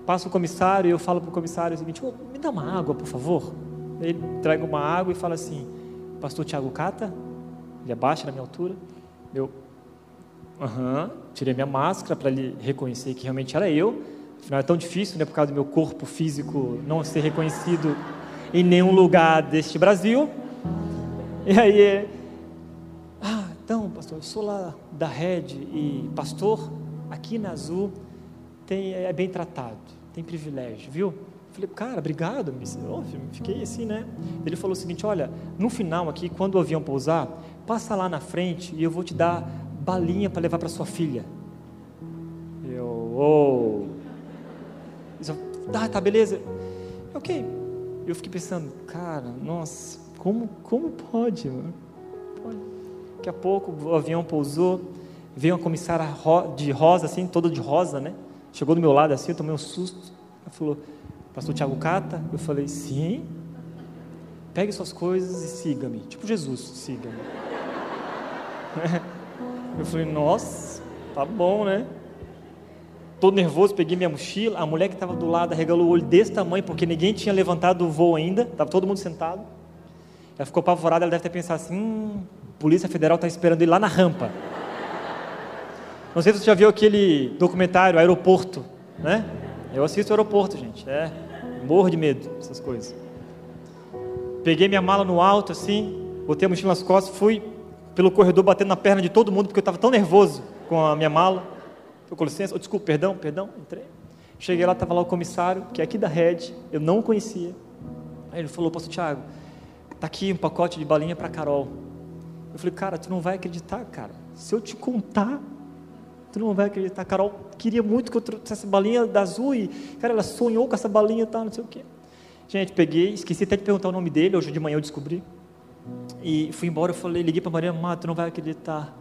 Passo o comissário e eu falo para o comissário o seguinte: oh, me dá uma água, por favor. Ele traga uma água e fala assim: Pastor Tiago Cata, ele abaixa na minha altura. Eu, aham, tirei minha máscara para ele reconhecer que realmente era eu. Afinal, é tão difícil, né, por causa do meu corpo físico, não ser reconhecido em nenhum lugar deste Brasil. E aí, ah, então, pastor, eu sou lá da Rede e pastor, aqui na Azul tem, é bem tratado, tem privilégio, viu? Falei, cara, obrigado, fiquei assim, né? Ele falou o seguinte: olha, no final aqui, quando o avião pousar, passa lá na frente e eu vou te dar balinha para levar para sua filha. Eu, oh. Tá, tá, beleza. Ok. Eu fiquei pensando, cara, nossa, como, como pode, mano? Pode. Daqui a pouco o avião pousou, veio uma comissária de rosa, assim, toda de rosa, né? Chegou do meu lado assim, eu tomei um susto. Ela falou, pastor Tiago Cata? Eu falei, sim. Pegue suas coisas e siga-me. Tipo Jesus, siga-me. Eu falei, nossa, tá bom, né? Todo nervoso, peguei minha mochila. A mulher que estava do lado regalou o olho desse tamanho, porque ninguém tinha levantado o voo ainda. Estava todo mundo sentado. Ela ficou apavorada, ela deve ter pensado assim: hum, Polícia Federal está esperando ele lá na rampa. Não sei se você já viu aquele documentário Aeroporto, né? Eu assisto o aeroporto, gente. É, morro de medo dessas coisas. Peguei minha mala no alto, assim, botei a mochila nas costas, fui pelo corredor batendo na perna de todo mundo, porque eu estava tão nervoso com a minha mala. Eu, com licença, oh, desculpa, perdão, perdão, entrei. Cheguei lá, estava lá o comissário, que é aqui da Red, eu não o conhecia. Aí ele falou, pastor Tiago, tá aqui um pacote de balinha para Carol. Eu falei, cara, tu não vai acreditar, cara. Se eu te contar, Tu não vai acreditar. Carol queria muito que eu trouxesse balinha da azul e, cara, ela sonhou com essa balinha e tal, não sei o quê. Gente, peguei, esqueci até de perguntar o nome dele, hoje de manhã eu descobri. E fui embora, eu falei, liguei para Maria, Má, tu não vai acreditar.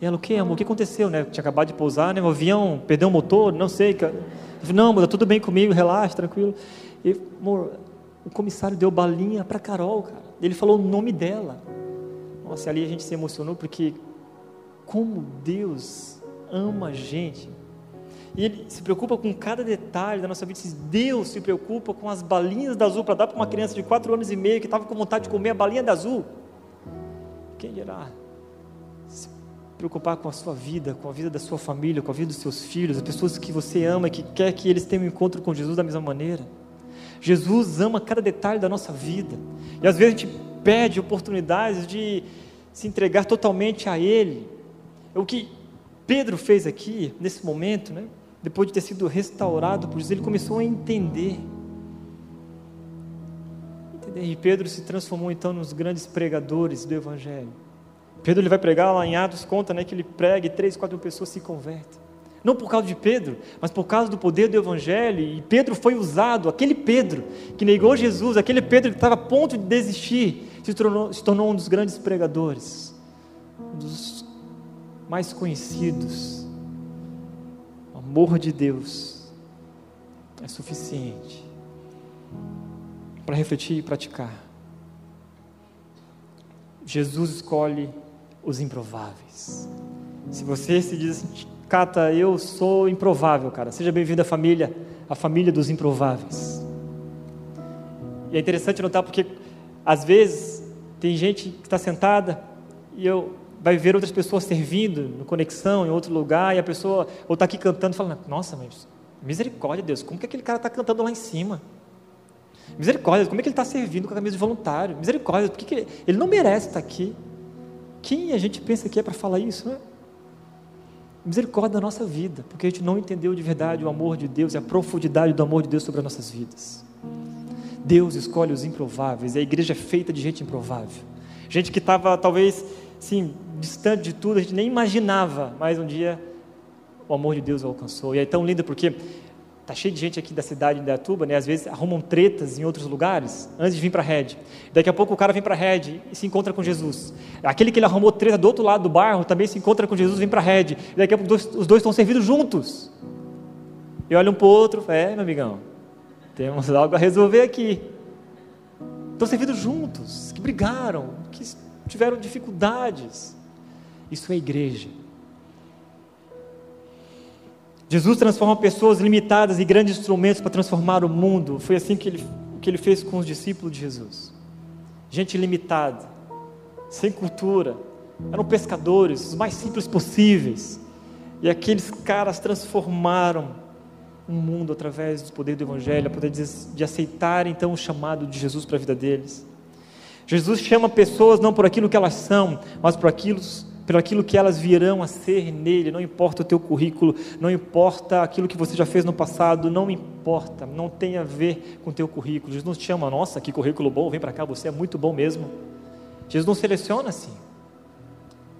E ela, o que, amor? O que aconteceu, né? Tinha acabado de pousar, né? O avião perdeu o motor, não sei. Eu falei, não, amor, tá tudo bem comigo, relaxa, tranquilo. E, amor, o comissário deu balinha para Carol, cara. Ele falou o nome dela. Nossa, ali a gente se emocionou porque como Deus ama a gente. E Ele se preocupa com cada detalhe da nossa vida. Deus se preocupa com as balinhas da azul para dar para uma criança de 4 anos e meio que estava com vontade de comer a balinha da azul. Quem dirá? Se preocupar com a sua vida, com a vida da sua família, com a vida dos seus filhos, as pessoas que você ama, que quer que eles tenham um encontro com Jesus da mesma maneira. Jesus ama cada detalhe da nossa vida. E às vezes a gente perde oportunidades de se entregar totalmente a Ele. O que Pedro fez aqui, nesse momento, né, depois de ter sido restaurado por Jesus, ele começou a entender. E Pedro se transformou então nos grandes pregadores do Evangelho. Pedro ele vai pregar lá em Atos, conta né, que ele prega e três, quatro pessoas se convertem. Não por causa de Pedro, mas por causa do poder do Evangelho. E Pedro foi usado, aquele Pedro que negou Jesus, aquele Pedro que estava a ponto de desistir, se tornou, se tornou um dos grandes pregadores, um dos mais conhecidos. O amor de Deus é suficiente para refletir e praticar. Jesus escolhe os improváveis. Se você se diz Cata, eu sou improvável, cara, seja bem-vindo à família, à família dos improváveis. E é interessante notar porque, às vezes, tem gente que está sentada e eu vai ver outras pessoas servindo no conexão, em outro lugar, e a pessoa ou está aqui cantando, falando: Nossa, mas misericórdia, Deus, como que aquele cara está cantando lá em cima? Misericórdia, como é que ele está servindo com a camisa de voluntário? Misericórdia, por que, que ele não merece estar aqui? Quem a gente pensa que é para falar isso, né? Misericórdia da nossa vida, porque a gente não entendeu de verdade o amor de Deus e a profundidade do amor de Deus sobre as nossas vidas. Deus escolhe os improváveis, e a igreja é feita de gente improvável. Gente que estava talvez sim, distante de tudo, a gente nem imaginava, mas um dia o amor de Deus o alcançou. E é tão lindo porque tá cheio de gente aqui da cidade de Indaiatuba, né? Às vezes arrumam tretas em outros lugares antes de vir para a rede. Daqui a pouco o cara vem para a rede e se encontra com Jesus. Aquele que ele arrumou treta do outro lado do bairro também se encontra com Jesus, vem para a rede. Daqui a pouco os dois estão servidos juntos. E olha um para o outro, é, meu amigão, temos algo a resolver aqui. Estão servidos juntos, que brigaram, que tiveram dificuldades. Isso é igreja. Jesus transforma pessoas limitadas em grandes instrumentos para transformar o mundo. Foi assim que ele, que ele fez com os discípulos de Jesus. gente limitada, sem cultura, eram pescadores, os mais simples possíveis. E aqueles caras transformaram um mundo através do poder do Evangelho, a poder de, de aceitar então o chamado de Jesus para a vida deles. Jesus chama pessoas não por aquilo que elas são, mas por aquilo, por aquilo que elas virão a ser nele. Não importa o teu currículo, não importa aquilo que você já fez no passado, não importa, não tem a ver com o teu currículo. Jesus não te chama, nossa, que currículo bom, vem para cá, você é muito bom mesmo. Jesus não seleciona assim.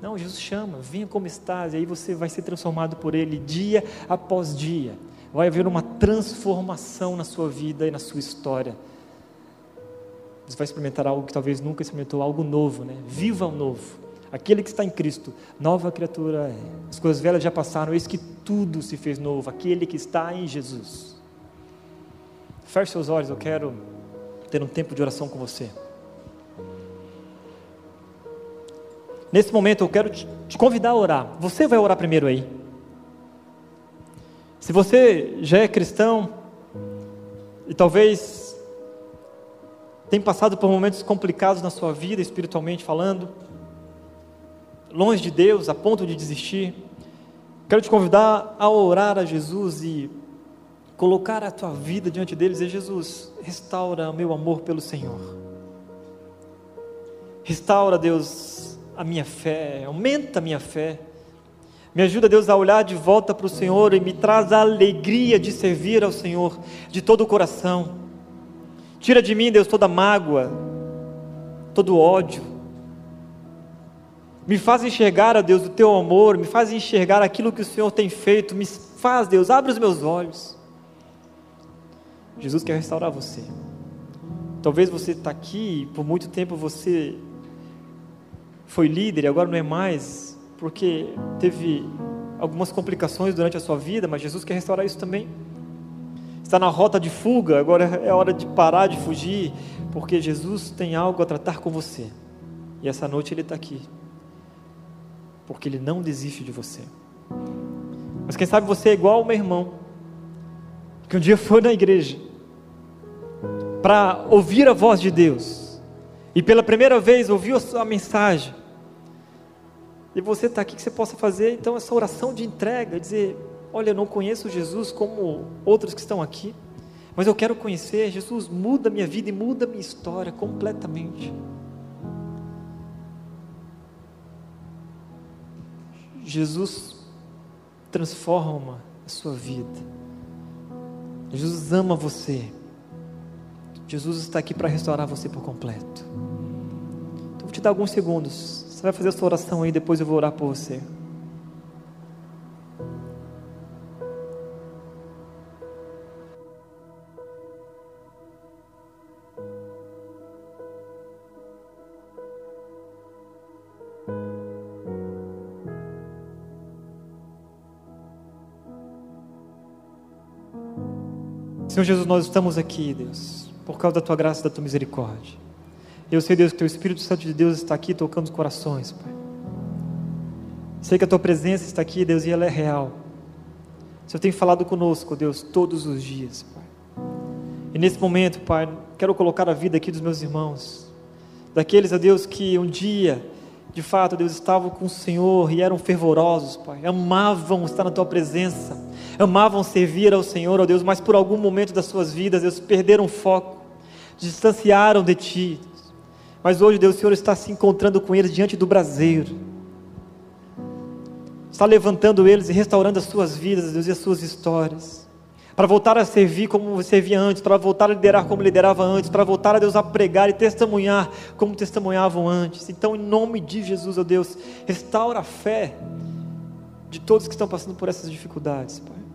Não, Jesus chama, venha como estás, e aí você vai ser transformado por Ele dia após dia. Vai haver uma transformação na sua vida e na sua história. Você vai experimentar algo que talvez nunca experimentou, algo novo, né? Viva o novo. Aquele que está em Cristo, nova criatura é. As coisas velhas já passaram, eis que tudo se fez novo. Aquele que está em Jesus. Feche seus olhos, eu quero ter um tempo de oração com você. Nesse momento eu quero te, te convidar a orar. Você vai orar primeiro aí. Se você já é cristão e talvez tem passado por momentos complicados na sua vida, espiritualmente falando, longe de Deus, a ponto de desistir, quero te convidar a orar a Jesus e colocar a tua vida diante dele e dizer: Jesus, restaura o meu amor pelo Senhor. Restaura, Deus, a minha fé, aumenta a minha fé. Me ajuda, Deus, a olhar de volta para o Senhor e me traz a alegria de servir ao Senhor de todo o coração. Tira de mim, Deus, toda mágoa, todo ódio. Me faz enxergar, ó Deus, o teu amor, me faz enxergar aquilo que o Senhor tem feito. Me faz, Deus, abre os meus olhos. Jesus quer restaurar você. Talvez você está aqui e por muito tempo você foi líder e agora não é mais, porque teve algumas complicações durante a sua vida, mas Jesus quer restaurar isso também. Está na rota de fuga, agora é hora de parar de fugir, porque Jesus tem algo a tratar com você. E essa noite Ele está aqui, porque Ele não desiste de você. Mas quem sabe você é igual ao meu irmão, que um dia foi na igreja para ouvir a voz de Deus e pela primeira vez ouviu a mensagem, e você está aqui que você possa fazer então essa oração de entrega, dizer: Olha, eu não conheço Jesus como outros que estão aqui, mas eu quero conhecer. Jesus muda minha vida e muda minha história completamente. Jesus transforma a sua vida. Jesus ama você. Jesus está aqui para restaurar você por completo. Então, vou te dar alguns segundos. Você vai fazer a sua oração aí, depois eu vou orar por você. Senhor Jesus, nós estamos aqui, Deus por causa da tua graça e da tua misericórdia. Eu sei, Deus, que o Espírito Santo de Deus está aqui tocando os corações, Pai. Sei que a tua presença está aqui, Deus, e ela é real. O Senhor tem falado conosco, Deus, todos os dias, Pai. E nesse momento, Pai, quero colocar a vida aqui dos meus irmãos, daqueles, ó Deus, que um dia, de fato, Deus, estavam com o Senhor e eram fervorosos, Pai, amavam estar na tua presença, amavam servir ao Senhor, ó Deus, mas por algum momento das suas vidas, Deus, perderam o foco distanciaram de ti. Mas hoje, Deus, o Senhor está se encontrando com eles diante do braseiro. Está levantando eles e restaurando as suas vidas, Deus, e as suas histórias. Para voltar a servir como servia antes, para voltar a liderar como liderava antes, para voltar a Deus a pregar e testemunhar como testemunhavam antes. Então, em nome de Jesus, ó Deus, restaura a fé de todos que estão passando por essas dificuldades, Pai.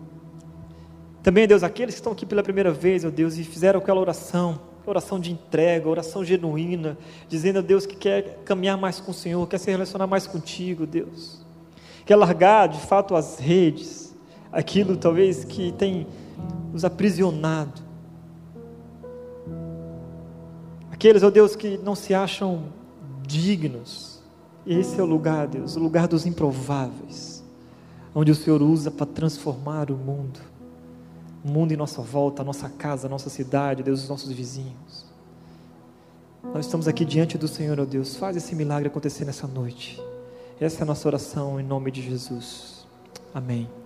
Também, Deus, aqueles que estão aqui pela primeira vez, ó Deus, e fizeram aquela oração oração de entrega, oração genuína, dizendo a Deus que quer caminhar mais com o Senhor, quer se relacionar mais contigo, Deus. Quer largar de fato as redes, aquilo talvez que tem os aprisionado. Aqueles, ó Deus, que não se acham dignos. Esse é o lugar, Deus, o lugar dos improváveis, onde o Senhor usa para transformar o mundo o mundo em nossa volta, a nossa casa, a nossa cidade, Deus, os nossos vizinhos. Nós estamos aqui diante do Senhor, ó Deus. Faz esse milagre acontecer nessa noite. Essa é a nossa oração em nome de Jesus. Amém.